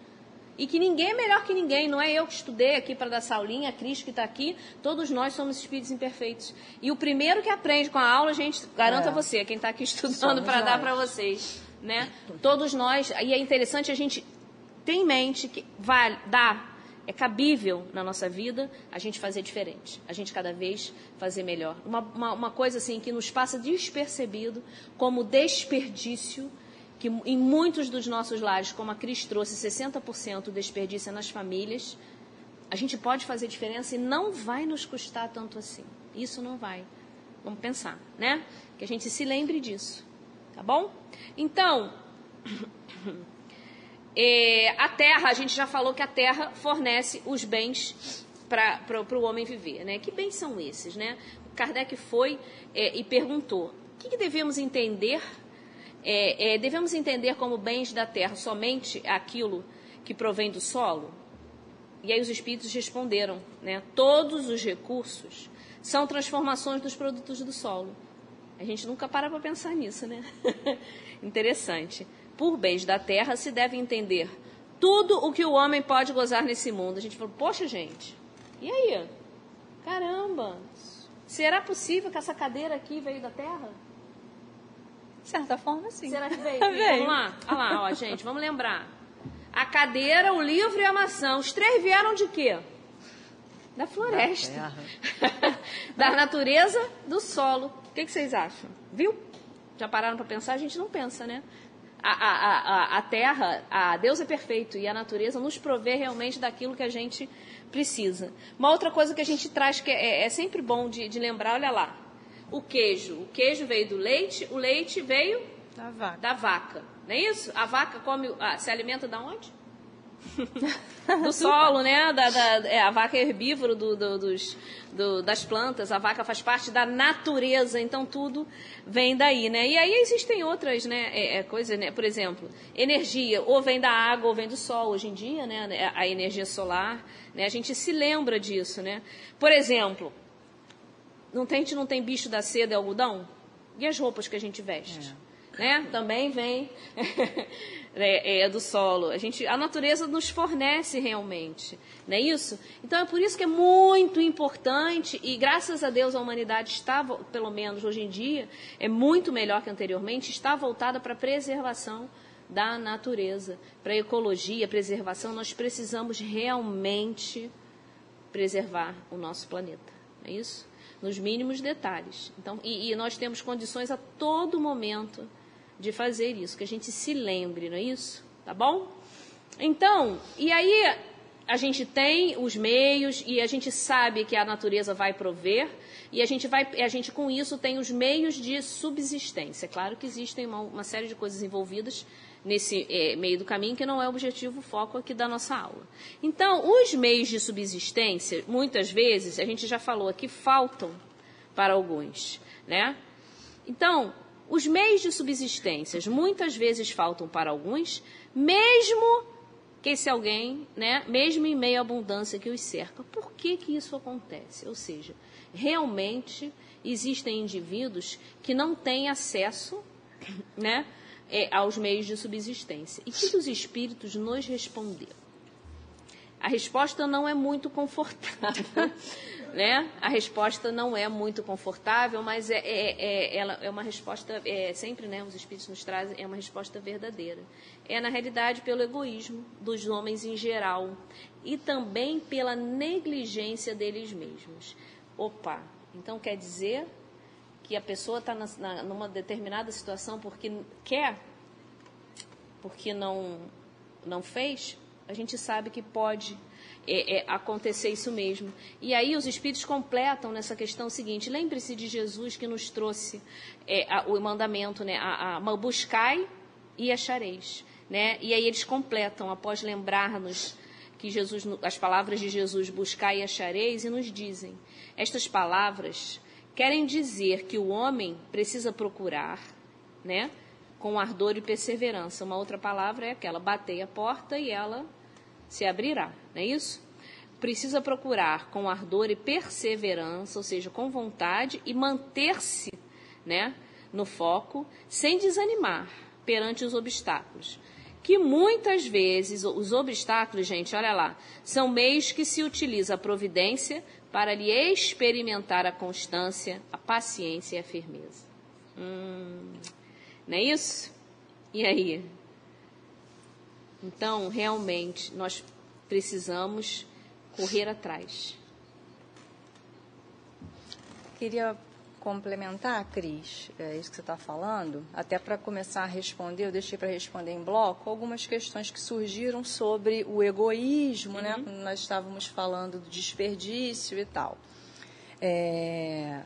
e que ninguém é melhor que ninguém, não é eu que estudei aqui para dar essa aulinha, a Cris que está aqui, todos nós somos espíritos imperfeitos. E o primeiro que aprende com a aula, a gente garanta é. você, quem está aqui estudando para dar para vocês. Né? Todos nós, e é interessante a gente ter em mente que vai dar é cabível na nossa vida a gente fazer diferente, a gente cada vez fazer melhor. Uma, uma, uma coisa assim que nos passa despercebido como desperdício, que em muitos dos nossos lares, como a Cris trouxe, 60% desperdício nas famílias, a gente pode fazer diferença e não vai nos custar tanto assim. Isso não vai. Vamos pensar, né? Que a gente se lembre disso, tá bom? Então, é, a terra, a gente já falou que a terra fornece os bens para o homem viver, né? Que bens são esses, né? Kardec foi é, e perguntou: o que, que devemos entender? É, é, devemos entender como bens da terra somente aquilo que provém do solo? E aí os espíritos responderam, né? Todos os recursos são transformações dos produtos do solo. A gente nunca para para pensar nisso, né? Interessante. Por bens da terra se deve entender tudo o que o homem pode gozar nesse mundo. A gente falou, poxa, gente, e aí? Caramba, será possível que essa cadeira aqui veio da terra? De certa forma, sim. Será que veio? veio. Vamos lá, olha lá, ó, gente, vamos lembrar. A cadeira, o livro e a maçã. Os três vieram de quê? Da floresta. Da, da natureza, do solo. O que, que, vocês acham? Viu? Já pararam para pensar? A gente não pensa, né? A, a, a, a terra, a Deus é perfeito e a natureza nos provê realmente daquilo que a gente precisa. Uma outra coisa que a gente traz que é, é sempre bom de, de lembrar, olha lá. O queijo. O queijo veio do leite, o leite veio da vaca. Da vaca. Não é isso? A vaca come, ah, se alimenta da onde? do solo, né? Da, da, é, a vaca é herbívoro do, do, dos, do, das plantas, a vaca faz parte da natureza, então tudo vem daí, né? E aí existem outras né, é, é, coisas, né? Por exemplo, energia, ou vem da água ou vem do sol. Hoje em dia, né? A energia solar, né? A gente se lembra disso, né? Por exemplo, não tem, a gente não tem bicho da seda e algodão? E as roupas que a gente veste? É né? Também vem é, é, do solo. A, gente, a natureza nos fornece realmente, não é isso? Então é por isso que é muito importante e graças a Deus a humanidade está, pelo menos hoje em dia, é muito melhor que anteriormente, está voltada para a preservação da natureza, para a ecologia, preservação. Nós precisamos realmente preservar o nosso planeta, não é isso? Nos mínimos detalhes. Então, e, e nós temos condições a todo momento de fazer isso, que a gente se lembre, não é isso? Tá bom? Então, e aí a gente tem os meios e a gente sabe que a natureza vai prover e a gente vai, a gente com isso tem os meios de subsistência. Claro que existem uma, uma série de coisas envolvidas nesse é, meio do caminho que não é o objetivo, o foco aqui da nossa aula. Então, os meios de subsistência, muitas vezes, a gente já falou aqui, faltam para alguns, né? Então, os meios de subsistência muitas vezes faltam para alguns, mesmo que esse alguém, né, mesmo em meio à abundância que os cerca. Por que, que isso acontece? Ou seja, realmente existem indivíduos que não têm acesso né, é, aos meios de subsistência. E que os espíritos nos responderam? A resposta não é muito confortável. né? A resposta não é muito confortável, mas é, é, é, ela é uma resposta, é, sempre né, os espíritos nos trazem, é uma resposta verdadeira. É, na realidade, pelo egoísmo dos homens em geral e também pela negligência deles mesmos. Opa, então quer dizer que a pessoa está numa determinada situação porque quer, porque não, não fez? A gente sabe que pode é, é, acontecer isso mesmo. E aí os Espíritos completam nessa questão seguinte: lembre-se de Jesus que nos trouxe é, a, o mandamento, né? A, a, buscai e achareis. Né? E aí eles completam, após lembrar-nos que Jesus, as palavras de Jesus, buscai e achareis, e nos dizem: estas palavras querem dizer que o homem precisa procurar, né? Com ardor e perseverança. Uma outra palavra é aquela: batei a porta e ela se abrirá, não é isso? Precisa procurar com ardor e perseverança, ou seja, com vontade e manter-se, né, no foco, sem desanimar perante os obstáculos. Que muitas vezes os obstáculos, gente, olha lá, são meios que se utiliza a providência para lhe experimentar a constância, a paciência e a firmeza. Hum, não é isso? E aí? Então, realmente, nós precisamos correr atrás. Queria complementar, Cris, é isso que você está falando, até para começar a responder, eu deixei para responder em bloco algumas questões que surgiram sobre o egoísmo, né? uhum. né? Nós estávamos falando do desperdício e tal. É...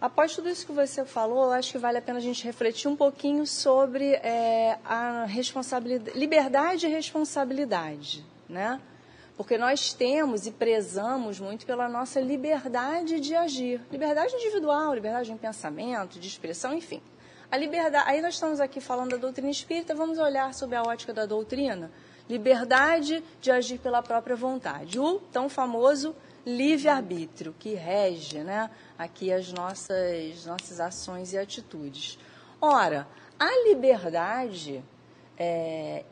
Após tudo isso que você falou, eu acho que vale a pena a gente refletir um pouquinho sobre é, a responsabilidade, liberdade e responsabilidade, né? Porque nós temos e prezamos muito pela nossa liberdade de agir. Liberdade individual, liberdade de pensamento, de expressão, enfim. A liberdade, aí nós estamos aqui falando da doutrina espírita, vamos olhar sob a ótica da doutrina. Liberdade de agir pela própria vontade. O tão famoso livre-arbítrio, que rege né, aqui as nossas, nossas ações e atitudes. Ora, a liberdade é,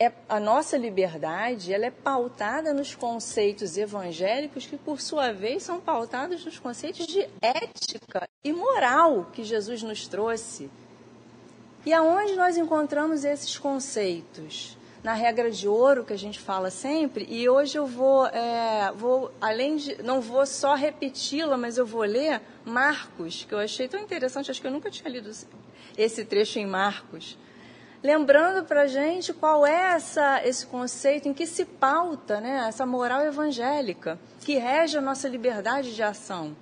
é, a nossa liberdade ela é pautada nos conceitos evangélicos que, por sua vez, são pautados nos conceitos de ética e moral que Jesus nos trouxe. E aonde nós encontramos esses conceitos? Na regra de ouro que a gente fala sempre, e hoje eu vou, é, vou além de, não vou só repeti-la, mas eu vou ler Marcos, que eu achei tão interessante, acho que eu nunca tinha lido esse trecho em Marcos lembrando para a gente qual é essa, esse conceito, em que se pauta né, essa moral evangélica que rege a nossa liberdade de ação.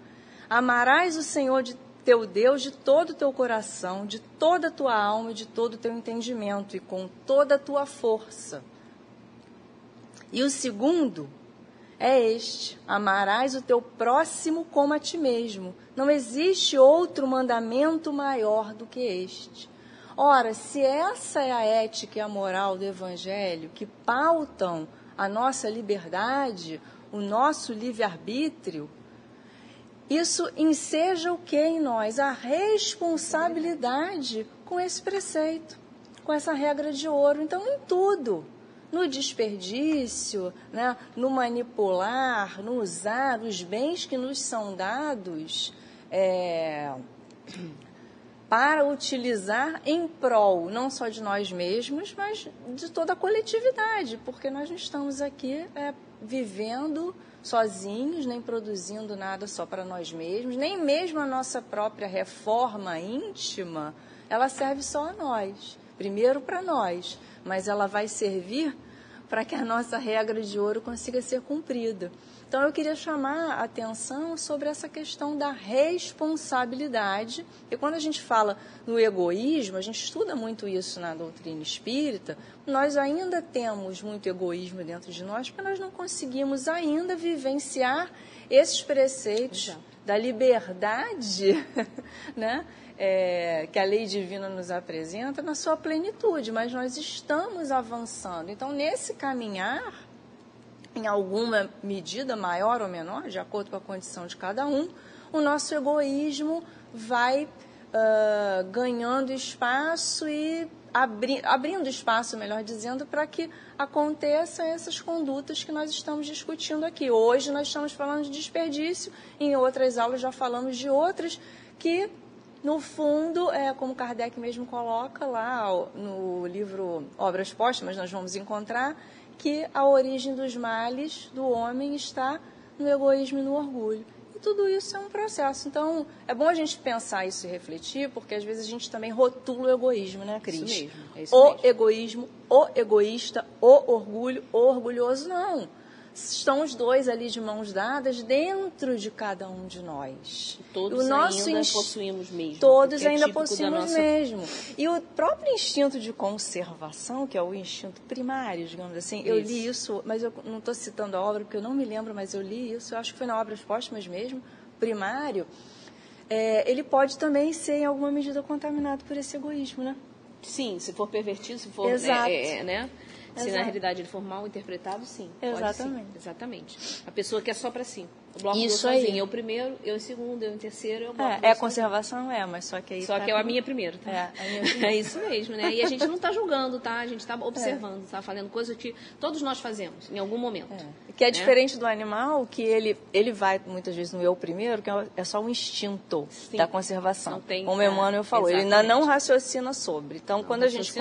Amarás o Senhor de teu Deus de todo o teu coração, de toda a tua alma, de todo o teu entendimento e com toda a tua força. E o segundo é este: amarás o teu próximo como a ti mesmo. Não existe outro mandamento maior do que este. Ora, se essa é a ética e a moral do Evangelho que pautam a nossa liberdade, o nosso livre-arbítrio, isso enseja o que em nós? A responsabilidade com esse preceito, com essa regra de ouro. Então, em tudo. No desperdício, né? no manipular, no usar os bens que nos são dados. É para utilizar em prol não só de nós mesmos, mas de toda a coletividade, porque nós não estamos aqui é, vivendo sozinhos, nem produzindo nada só para nós mesmos, nem mesmo a nossa própria reforma íntima, ela serve só a nós, primeiro para nós, mas ela vai servir para que a nossa regra de ouro consiga ser cumprida. Então, eu queria chamar a atenção sobre essa questão da responsabilidade. E quando a gente fala no egoísmo, a gente estuda muito isso na doutrina espírita, nós ainda temos muito egoísmo dentro de nós, porque nós não conseguimos ainda vivenciar esses preceitos Exato. da liberdade, né? É, que a lei divina nos apresenta na sua plenitude, mas nós estamos avançando. Então, nesse caminhar, em alguma medida maior ou menor, de acordo com a condição de cada um, o nosso egoísmo vai uh, ganhando espaço e abri abrindo espaço, melhor dizendo, para que aconteçam essas condutas que nós estamos discutindo aqui. Hoje nós estamos falando de desperdício, em outras aulas já falamos de outras que no fundo, é, como Kardec mesmo coloca lá no livro Obras Póstumas, nós vamos encontrar que a origem dos males do homem está no egoísmo e no orgulho. E tudo isso é um processo. Então, é bom a gente pensar isso e refletir, porque às vezes a gente também rotula o egoísmo, né, Cris? Isso mesmo. É isso o mesmo. egoísmo, o egoísta, o orgulho, o orgulhoso, não estão os dois ali de mãos dadas dentro de cada um de nós. Todos o nosso ainda possuímos mesmo. Todos é ainda é possuímos nossa... mesmo. E o próprio instinto de conservação, que é o instinto primário, digamos assim, isso. eu li isso, mas eu não estou citando a obra porque eu não me lembro, mas eu li isso, eu acho que foi na Obras Póstumas mesmo, primário, é, ele pode também ser em alguma medida contaminado por esse egoísmo, né? Sim, se for pervertido, se for Exato. É, é, né? Se na realidade ele for mal interpretado, sim. Exatamente. Sim. Exatamente. A pessoa que é só para si. O bloco Isso aí. Eu primeiro, eu em segundo, eu em terceiro, eu bloco. É, é a conservação, é, mas só que aí. Só tá que é a minha primeiro, tá? É, a minha primeiro. é isso mesmo, né? E a gente não está julgando, tá? A gente está observando, está é. fazendo coisas que todos nós fazemos em algum momento. É. Que é né? diferente do animal, que ele, ele vai muitas vezes no eu primeiro, que é só um instinto Sim. da conservação. Não tem, Como o Emmanuel falou, exatamente. ele ainda não raciocina sobre. Então, quando a, gente,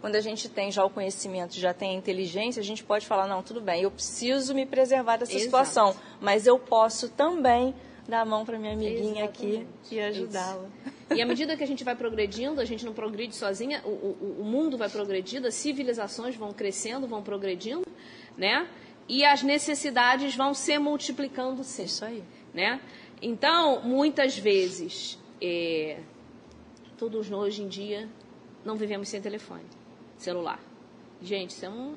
quando a gente tem já o conhecimento, já tem a inteligência, a gente pode falar, não, tudo bem, eu preciso me preservar dessa Exato. situação, mas eu posso também dar a mão para minha amiguinha Exatamente. aqui e ajudá-la. E à medida que a gente vai progredindo, a gente não progride sozinha, o, o, o mundo vai progredindo, as civilizações vão crescendo, vão progredindo, né? E as necessidades vão se multiplicando sim. Isso aí. Né? Então, muitas vezes, é, todos nós hoje em dia não vivemos sem telefone, celular. Gente, isso é um,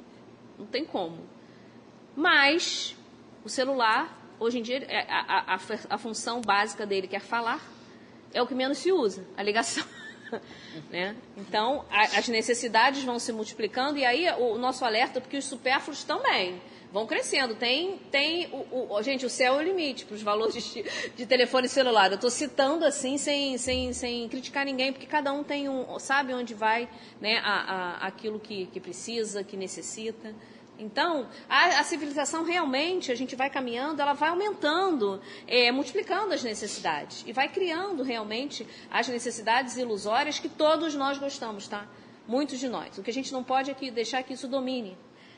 não tem como. Mas o celular, hoje em dia, é, a, a, a função básica dele, que é falar, é o que menos se usa, a ligação. né? Então, a, as necessidades vão se multiplicando e aí o, o nosso alerta, porque os supérfluos também vão crescendo. Tem, tem o, o, gente, o céu é o limite para os valores de, de, telefone celular. Eu estou citando assim, sem, sem, sem criticar ninguém, porque cada um tem um, sabe onde vai, né, a, a, aquilo que, que precisa, que necessita. Então, a, a, civilização realmente, a gente vai caminhando, ela vai aumentando, é, multiplicando as necessidades e vai criando realmente as necessidades ilusórias que todos nós gostamos, tá? Muitos de nós. O que a gente não pode é que deixar que isso domine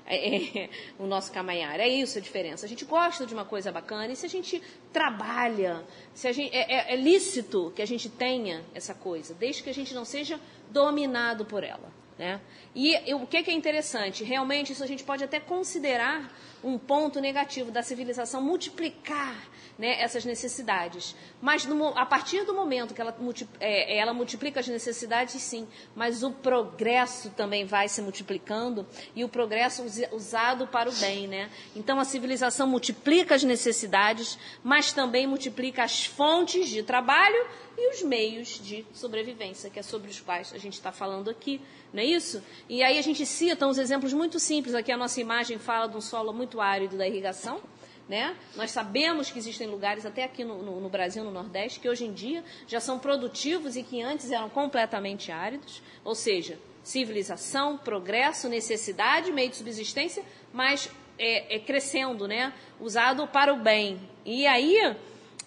é, é, o nosso caminhar. É isso a diferença. A gente gosta de uma coisa bacana e se a gente trabalha, se a gente, é, é, é lícito que a gente tenha essa coisa, desde que a gente não seja dominado por ela. Né? E, e o que, que é interessante? Realmente, isso a gente pode até considerar um ponto negativo da civilização multiplicar né, essas necessidades. Mas no, a partir do momento que ela, é, ela multiplica as necessidades, sim, mas o progresso também vai se multiplicando e o progresso usado para o bem. Né? Então a civilização multiplica as necessidades, mas também multiplica as fontes de trabalho e os meios de sobrevivência, que é sobre os quais a gente está falando aqui, não é isso? E aí a gente cita uns exemplos muito simples. Aqui a nossa imagem fala de um solo muito árido da irrigação. Né? Nós sabemos que existem lugares, até aqui no, no, no, Brasil, no Nordeste, que hoje em dia já são produtivos e que antes eram completamente áridos. Ou seja, civilização, progresso, necessidade, meio de subsistência, mas é, é crescendo, né? usado para o bem. E aí,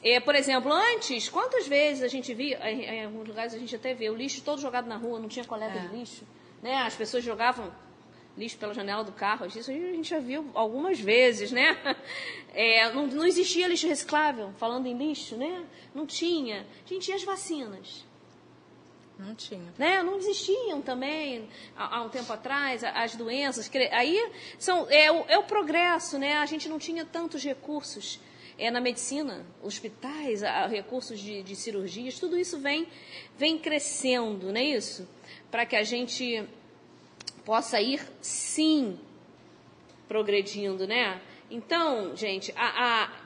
é, por exemplo, antes, quantas vezes a gente via, em, alguns lugares a gente até vê o lixo todo jogado na rua, não tinha coleta é. de lixo. Né? As pessoas jogavam lixo pela janela do carro. Isso a gente já viu algumas vezes, né? É, não, não, existia lixo reciclável, falando em lixo, né? Não tinha. A gente tinha as vacinas. Não tinha. Né? Não existiam também, há, há um tempo atrás, as doenças. Aí são, é, o, é o progresso, né? A gente não tinha tantos recursos é, na medicina, hospitais, recursos de, de cirurgias, tudo isso vem, vem crescendo, não é isso? Para que a gente possa ir, sim, progredindo, né? Então, gente,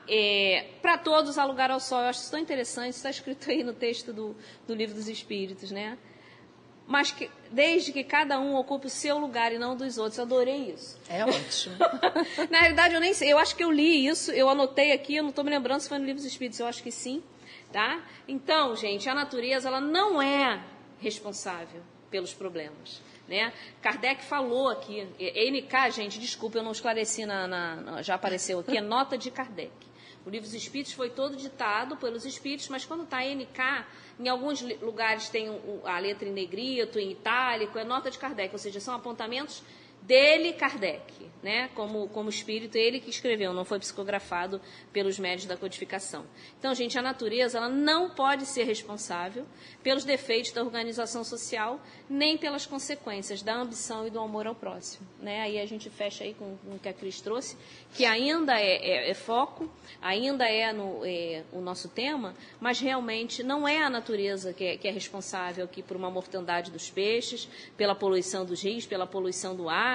é, para todos há lugar ao sol. Eu acho isso tão interessante, está escrito aí no texto do, do Livro dos Espíritos, né? Mas que, desde que cada um ocupe o seu lugar e não dos outros. Eu adorei isso. É ótimo. Na realidade, eu nem sei. Eu acho que eu li isso, eu anotei aqui, eu não estou me lembrando se foi no Livro dos Espíritos, eu acho que sim. Tá? Então, gente, a natureza ela não é responsável pelos problemas. Né? Kardec falou aqui, NK, gente, desculpa, eu não esclareci, na, na, já apareceu aqui, é nota de Kardec. O livro dos Espíritos foi todo ditado pelos Espíritos, mas quando está NK, em alguns lugares tem a letra em negrito, em itálico, é nota de Kardec, ou seja, são apontamentos dele, Kardec né, como, como espírito, ele que escreveu, não foi psicografado pelos médios da codificação. Então, gente, a natureza ela não pode ser responsável pelos defeitos da organização social, nem pelas consequências da ambição e do amor ao próximo. Né? Aí a gente fecha aí com, com o que a Cris trouxe, que ainda é, é, é foco, ainda é, no, é, o nosso tema, mas realmente não é a natureza que é, que é responsável aqui por uma mortandade dos peixes, pela poluição dos rios, pela poluição do ar,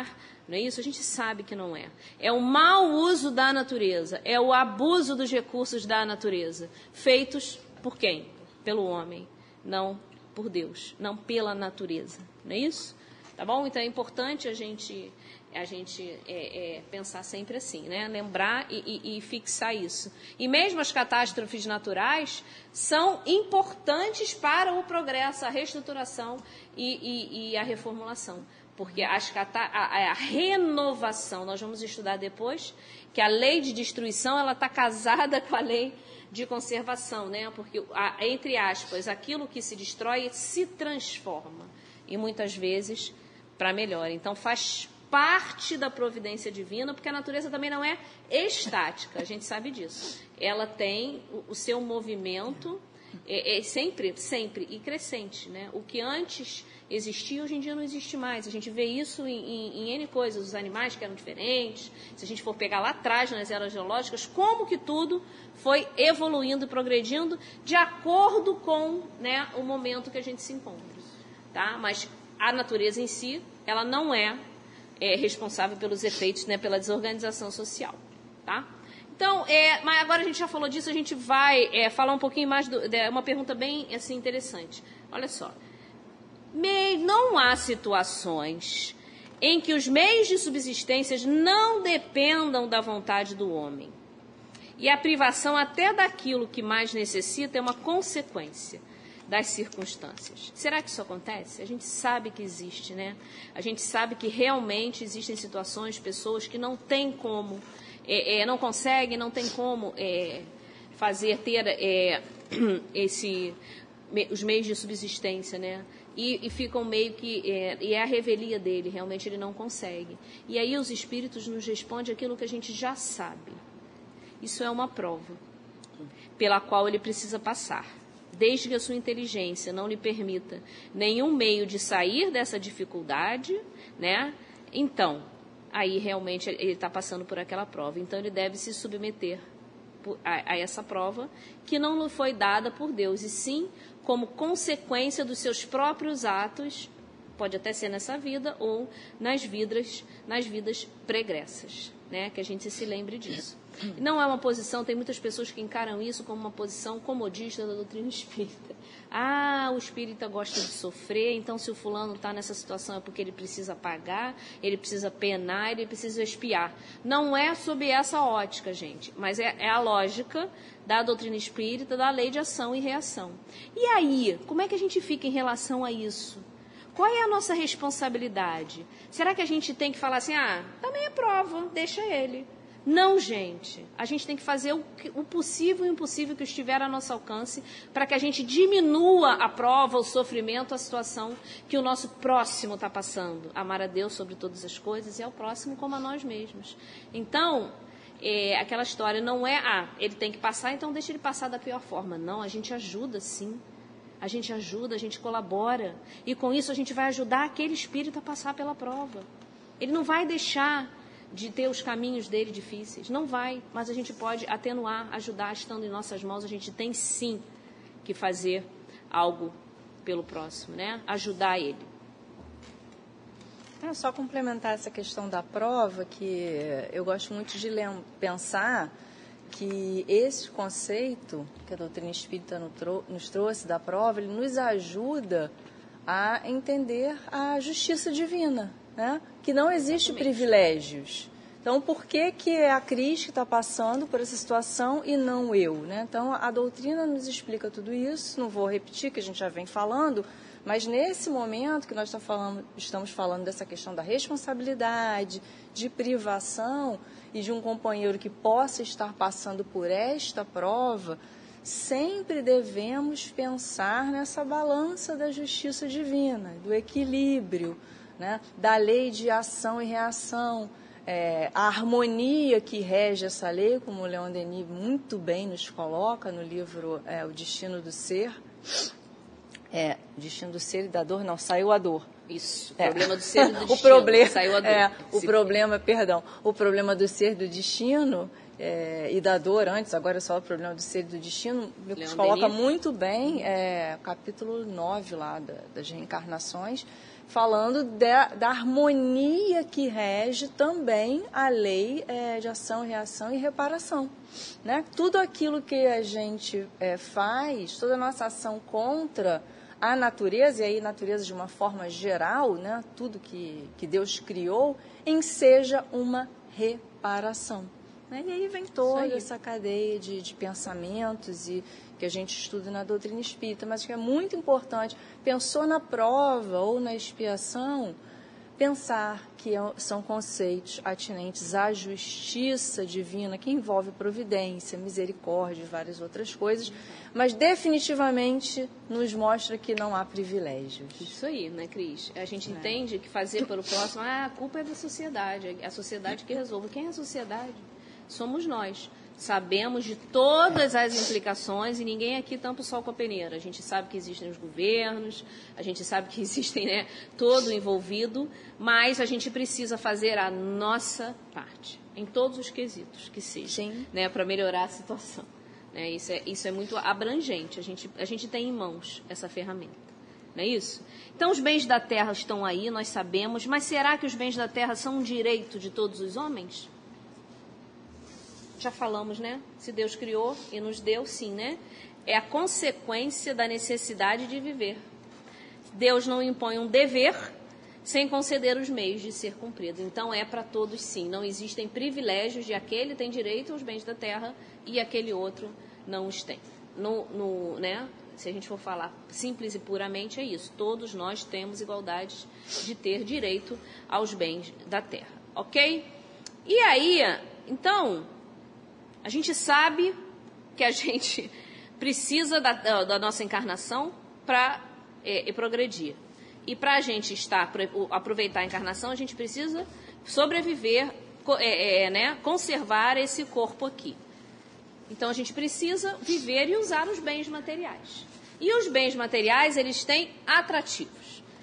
não é isso? A gente sabe que não é. É o mau uso da natureza, é o abuso dos recursos da natureza, feitos por quem? Pelo homem, não por Deus, não pela natureza. Não é isso? Tá bom? Então é importante a gente a gente é, é, pensar sempre assim, né? Lembrar e, e, e, fixar isso. E mesmo as catástrofes naturais são importantes para o progresso, a reestruturação e, e a reformulação porque a, a, renovação, nós vamos estudar depois, que a lei de destruição ela está casada com a lei de conservação, né? Porque, entre aspas, aquilo que se destrói se transforma e muitas vezes para melhor. Então faz parte da providência divina, porque a natureza também não é estática, a gente sabe disso. Ela tem o, o seu movimento é, é, sempre, sempre e crescente, né? O que antes existia, hoje em dia não existe mais. A gente vê isso em, em, em N coisas, os animais que eram diferentes. Se a gente for pegar lá atrás nas eras geológicas, como que tudo foi evoluindo e progredindo de acordo com né, o momento que a gente se encontra. Tá? Mas a natureza em si, ela não é, é responsável pelos efeitos, né, pela desorganização social. Tá? Então, é, mas agora a gente já falou disso, a gente vai é, falar um pouquinho mais de uma pergunta bem assim interessante. Olha só, não há situações em que os meios de subsistência não dependam da vontade do homem. E a privação até daquilo que mais necessita é uma consequência das circunstâncias. Será que isso acontece? A gente sabe que existe, né? A gente sabe que realmente existem situações, pessoas que não têm como, é, é, não conseguem, não tem como é, fazer ter é, esse, os meios de subsistência, né? E, e ficam meio que. É, e é a revelia dele, realmente ele não consegue. E aí os espíritos nos respondem aquilo que a gente já sabe. Isso é uma prova pela qual ele precisa passar. Desde que a sua inteligência não lhe permita nenhum meio de sair dessa dificuldade, né? Então, aí realmente ele está passando por aquela prova. Então ele deve se submeter a, essa prova que não foi dada por Deus, e sim como consequência dos seus próprios atos, pode até ser nessa vida ou nas vidas, nas vidas pregressas, né? Que a gente se lembre disso. Não é uma posição, tem muitas pessoas que encaram isso como uma posição comodista da doutrina espírita. Ah, o espírita gosta de sofrer, então se o fulano está nessa situação é porque ele precisa pagar, ele precisa penar, ele precisa espiar. Não é sob essa ótica, gente, mas é, é a lógica da doutrina espírita, da lei de ação e reação. E aí, como é que a gente fica em relação a isso? Qual é a nossa responsabilidade? Será que a gente tem que falar assim, ah, também é prova, deixa ele? Não, gente. A gente tem que fazer o, possível e o impossível que estiver a nosso alcance para que a gente diminua a prova, o sofrimento, a situação que o nosso próximo está passando. Amar a Deus sobre todas as coisas e ao próximo como a nós mesmos. Então, é, aquela história não é, ah, ele tem que passar, então deixa ele passar da pior forma. Não, a gente ajuda sim. A gente ajuda, a gente colabora. E com isso a gente vai ajudar aquele espírito a passar pela prova. Ele não vai deixar de ter os caminhos dele difíceis. Não vai, mas a gente pode atenuar, ajudar, estando em nossas mãos. A gente tem sim que fazer algo pelo próximo, né? Ajudar ele. É só complementar essa questão da prova, que eu gosto muito de pensar que esse conceito que a doutrina espírita nos trouxe da prova, ele nos ajuda a entender a justiça divina, né? que não existe privilégios. Então, por que, que é a Cris que está passando por essa situação e não eu? Né? Então, a doutrina nos explica tudo isso, não vou repetir, que a gente já vem falando, mas nesse momento que nós tá falando, estamos falando dessa questão da responsabilidade, de privação e de um companheiro que possa estar passando por esta prova, sempre devemos pensar nessa balança da justiça divina, do equilíbrio né, da lei de ação e reação, é, a harmonia que rege essa lei, como o Leon Denis muito bem nos coloca no livro é, O Destino do Ser. É, Destino do Ser e da Dor, não, saiu a dor. Isso, o é. problema do ser e do destino. o problema, saiu a dor. É, o problema, perdão, o problema do ser do destino é, e da dor antes, agora é só o problema do ser e do destino, Leon coloca Denis. muito bem, é, capítulo 9 lá da, das reencarnações, falando de, da harmonia que rege também a lei é, de ação, reação e reparação. Né? Tudo aquilo que a gente é, faz, toda a nossa ação contra a natureza, e aí natureza de uma forma geral, né? tudo que, que Deus criou, enseja uma reparação. Né? E aí vem toda essa cadeia de, de pensamentos e que a gente estuda na doutrina espírita, mas que é muito importante. Pensou na prova ou na expiação, pensar que é são conceitos atinentes à justiça divina, que envolve providência, misericórdia e várias outras coisas, mas definitivamente nos mostra que não há privilégios. Isso aí, né, Cris? A gente é. entende que fazer para o próximo, ah, a culpa é da sociedade, é a sociedade que resolve. Quem é a sociedade? Somos nós. Sabemos de todas as implicações e ninguém aqui tampa o sol com a peneira. A gente sabe que existem os governos, a gente sabe que existem né, todo envolvido, mas a gente precisa fazer a nossa parte, em todos os quesitos que seja, né, para melhorar a situação. Né? Isso, é, isso é muito abrangente, a gente, a gente tem em mãos essa ferramenta. Não é isso? Então, os bens da terra estão aí, nós sabemos, mas será que os bens da terra são um direito de todos os homens? Já falamos, né? Se Deus criou e nos deu, sim, né? É a consequência da necessidade de viver. Deus não impõe um dever sem conceder os meios de ser cumprido. Então é para todos sim. Não existem privilégios de aquele tem direito aos bens da terra e aquele outro não os tem. No, no, né? Se a gente for falar simples e puramente é isso. Todos nós temos igualdade de ter direito aos bens da terra, ok? E aí, então, a gente sabe que a gente precisa da, da nossa encarnação para é, progredir. E para a gente estar, aproveitar a encarnação, a gente precisa sobreviver, é, é, né, conservar esse corpo aqui. Então a gente precisa viver e usar os bens materiais. E os bens materiais, eles têm atrativos.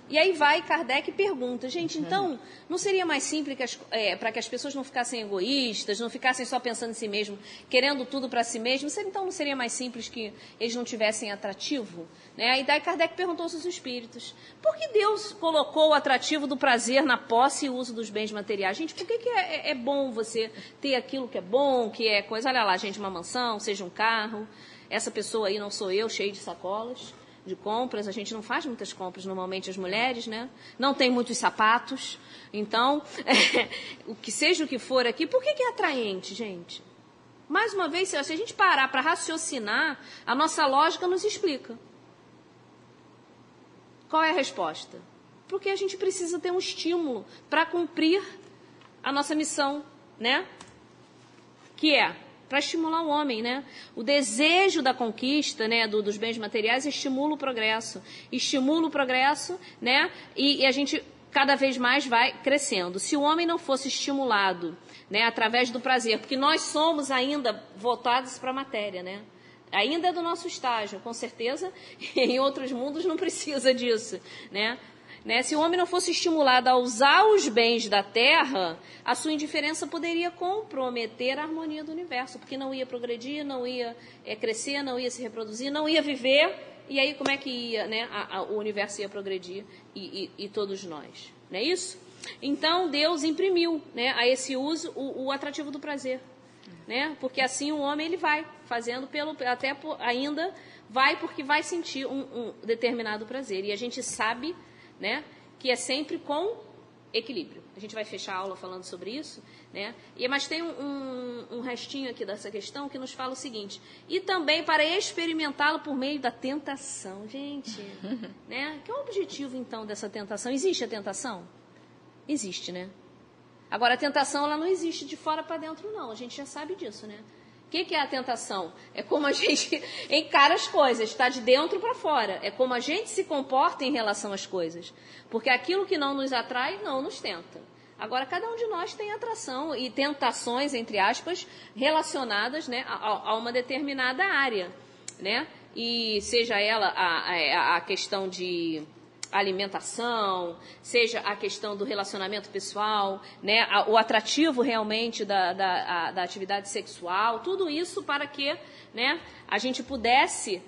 E aí vai Kardec e pergunta, gente, então não seria mais simples é, para que as pessoas não ficassem egoístas, não ficassem só pensando em si mesmo, querendo tudo para si mesmo? Então não seria mais simples que eles não tivessem atrativo? Né? Aí daí Kardec perguntou aos espíritos, por que Deus colocou o atrativo do prazer na posse e uso dos bens materiais? Gente, por que, que é, é, é bom você ter aquilo que é bom, que é coisa, olha lá, gente, uma mansão, seja um carro, essa pessoa aí não sou eu, cheio de sacolas de compras, a gente não faz muitas compras normalmente as mulheres, né? Não tem muitos sapatos. Então, é, o que seja o que for aqui, por que, que é atraente, gente? Mais uma vez, se a gente parar para raciocinar, a nossa lógica nos explica. Qual é a resposta? Porque a gente precisa ter um estímulo para cumprir a nossa missão, né? Que é para estimular o homem, né? O desejo da conquista, né, do, dos bens materiais estimula o progresso, estimula o progresso, né? E, e, a gente cada vez mais vai crescendo. Se o homem não fosse estimulado, né, através do prazer, porque nós somos ainda voltados para a matéria, né? Ainda é do nosso estágio, com certeza. Em outros mundos não precisa disso, né? Né? Se o homem não fosse estimulado a usar os bens da terra, a sua indiferença poderia comprometer a harmonia do universo, porque não ia progredir, não ia é, crescer, não ia se reproduzir, não ia viver. E aí, como é que ia, né? A, a, o universo ia progredir e, e, e, todos nós? Não é isso? Então, Deus imprimiu né, a esse uso o, o atrativo do prazer. Né? Porque assim o homem ele vai fazendo pelo até por, ainda vai porque vai sentir um, um determinado prazer. E a gente sabe né? Que é sempre com equilíbrio. A gente vai fechar a aula falando sobre isso, né? E, mas tem um, um, um restinho aqui dessa questão que nos fala o seguinte: e também para experimentá-lo por meio da tentação, gente, né? Que é o objetivo então dessa tentação? Existe a tentação? Existe, né? Agora a tentação ela não existe de fora para dentro, não. A gente já sabe disso, né? O que, que, é a tentação? É como a gente encara as coisas, está de dentro para fora. É como a gente se comporta em relação às coisas. Porque aquilo que não nos atrai, não nos tenta. Agora, cada um de nós tem atração e tentações, entre aspas, relacionadas né, a, a uma determinada área. Né? E seja ela a, a, a questão de alimentação, seja a questão do relacionamento pessoal, né, o atrativo realmente da, da, da atividade sexual, tudo isso para que né, a gente pudesse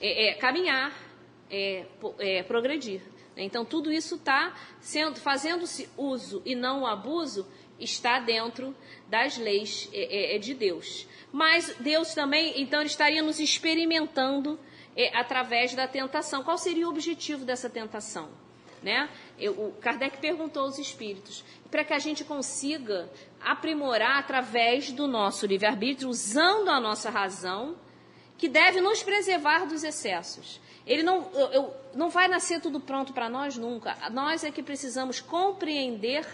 é, é, caminhar, é, é progredir. Então, tudo isso está sendo, fazendo-se uso e não abuso, está dentro das leis é, é, de Deus. Mas Deus também, então, estaria nos experimentando através da tentação. Qual seria o objetivo dessa tentação? Né? Eu, o Kardec perguntou aos espíritos para que a gente consiga aprimorar através do nosso livre-arbítrio, usando a nossa razão, que deve nos preservar dos excessos. Ele não, eu, eu, não vai nascer tudo pronto para nós nunca. Nós é que precisamos compreender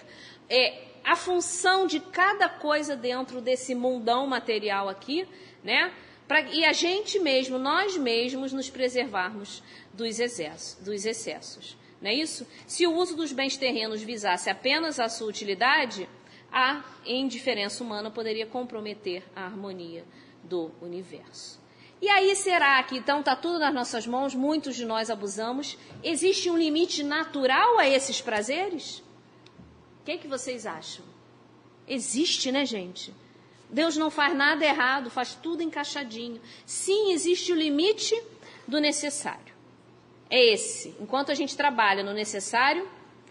é, a função de cada coisa dentro desse mundão material aqui, né? Pra, e a gente mesmo, nós mesmos, nos preservarmos dos excessos. Dos excessos não é isso? Se o uso dos bens terrenos visasse apenas a sua utilidade, a indiferença humana poderia comprometer a harmonia do universo. E aí será que então está tudo nas nossas mãos, muitos de nós abusamos? Existe um limite natural a esses prazeres? O que, é que vocês acham? Existe, né, gente? Deus não faz nada errado, faz tudo encaixadinho. Sim, existe o limite do necessário é esse. Enquanto a gente trabalha no necessário,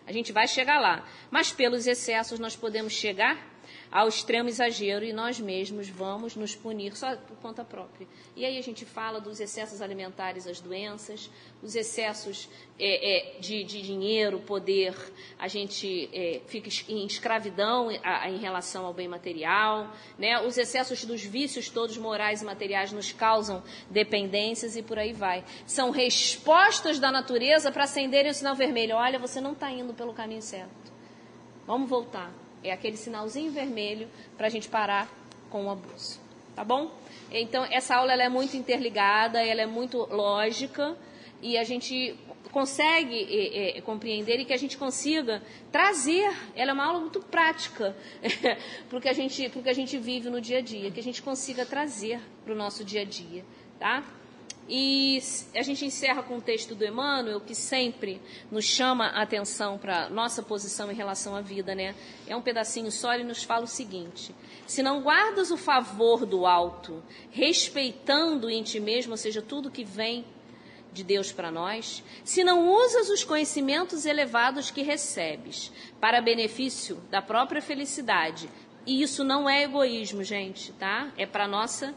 a gente vai chegar lá. Mas pelos excessos nós podemos chegar ao extremo exagero e nós mesmos vamos nos punir só por conta própria. E aí a gente fala dos excessos alimentares, as doenças, os excessos é, é, de, de, dinheiro, poder, a gente é, fica em escravidão em relação ao bem material, né? os excessos dos vícios todos morais e materiais nos causam dependências e por aí vai. São respostas da natureza para acenderem o sinal vermelho. Olha, você não está indo pelo caminho certo. Vamos voltar. É aquele sinalzinho vermelho para a gente parar com o abuso. Tá bom? Então, essa aula ela é muito interligada, ela é muito lógica e a gente consegue é, é, compreender e que a gente consiga trazer. Ela é uma aula muito prática para o a gente, que a gente vive no dia a dia, que a gente consiga trazer para o nosso dia a dia. Tá? E a gente encerra com o texto do Emmanuel, que sempre nos chama a atenção para nossa posição em relação à vida, né? É um pedacinho só, ele nos fala o seguinte: se não guardas o favor do alto, respeitando em ti mesmo, ou seja, tudo que vem de Deus para nós, se não usas os conhecimentos elevados que recebes para benefício da própria felicidade, e isso não é egoísmo, gente, tá? É para nossa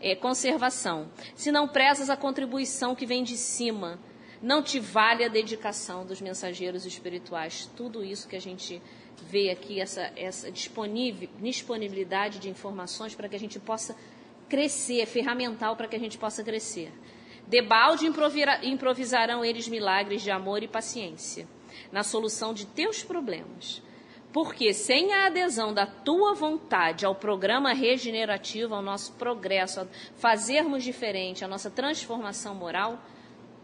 é, conservação. Se não prezas a contribuição que vem de cima, não te vale a dedicação dos mensageiros espirituais. Tudo isso que a gente vê aqui, essa, essa disponibilidade de informações para que a gente possa crescer, é ferramental para que a gente possa crescer. Debalde improvisarão eles milagres de amor e paciência na solução de teus problemas porque sem a adesão da tua vontade ao programa regenerativo, ao nosso progresso, a fazermos diferente, a nossa transformação moral,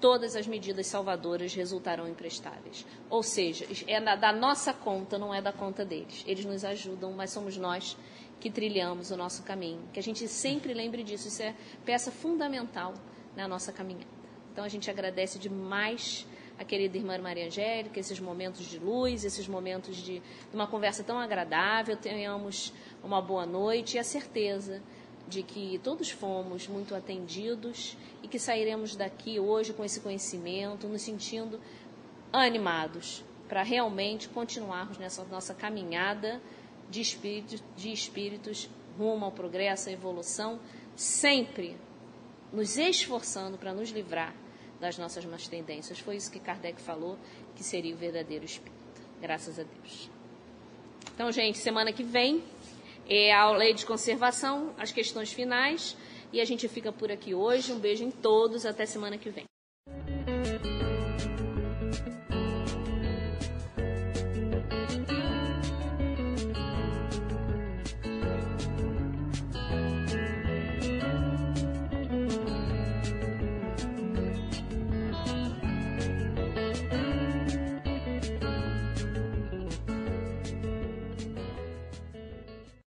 todas as medidas salvadoras resultarão imprestáveis. Ou seja, é da nossa conta, não é da conta deles. Eles nos ajudam, mas somos nós que trilhamos o nosso caminho. Que a gente sempre lembre disso, isso é peça fundamental na nossa caminhada. Então a gente agradece demais a querida irmã Maria Angélica, esses momentos de luz, esses momentos de, de uma conversa tão agradável. Tenhamos uma boa noite e a certeza de que todos fomos muito atendidos e que sairemos daqui hoje com esse conhecimento, nos sentindo animados para realmente continuarmos nessa nossa caminhada de de espíritos rumo ao progresso, à evolução, sempre nos esforçando para nos livrar das nossas más tendências. Foi isso que Kardec falou que seria o verdadeiro espírito. Graças a Deus. Então, gente, semana que vem é a lei de conservação, as questões finais. E a gente fica por aqui hoje. Um beijo em todos. Até semana que vem.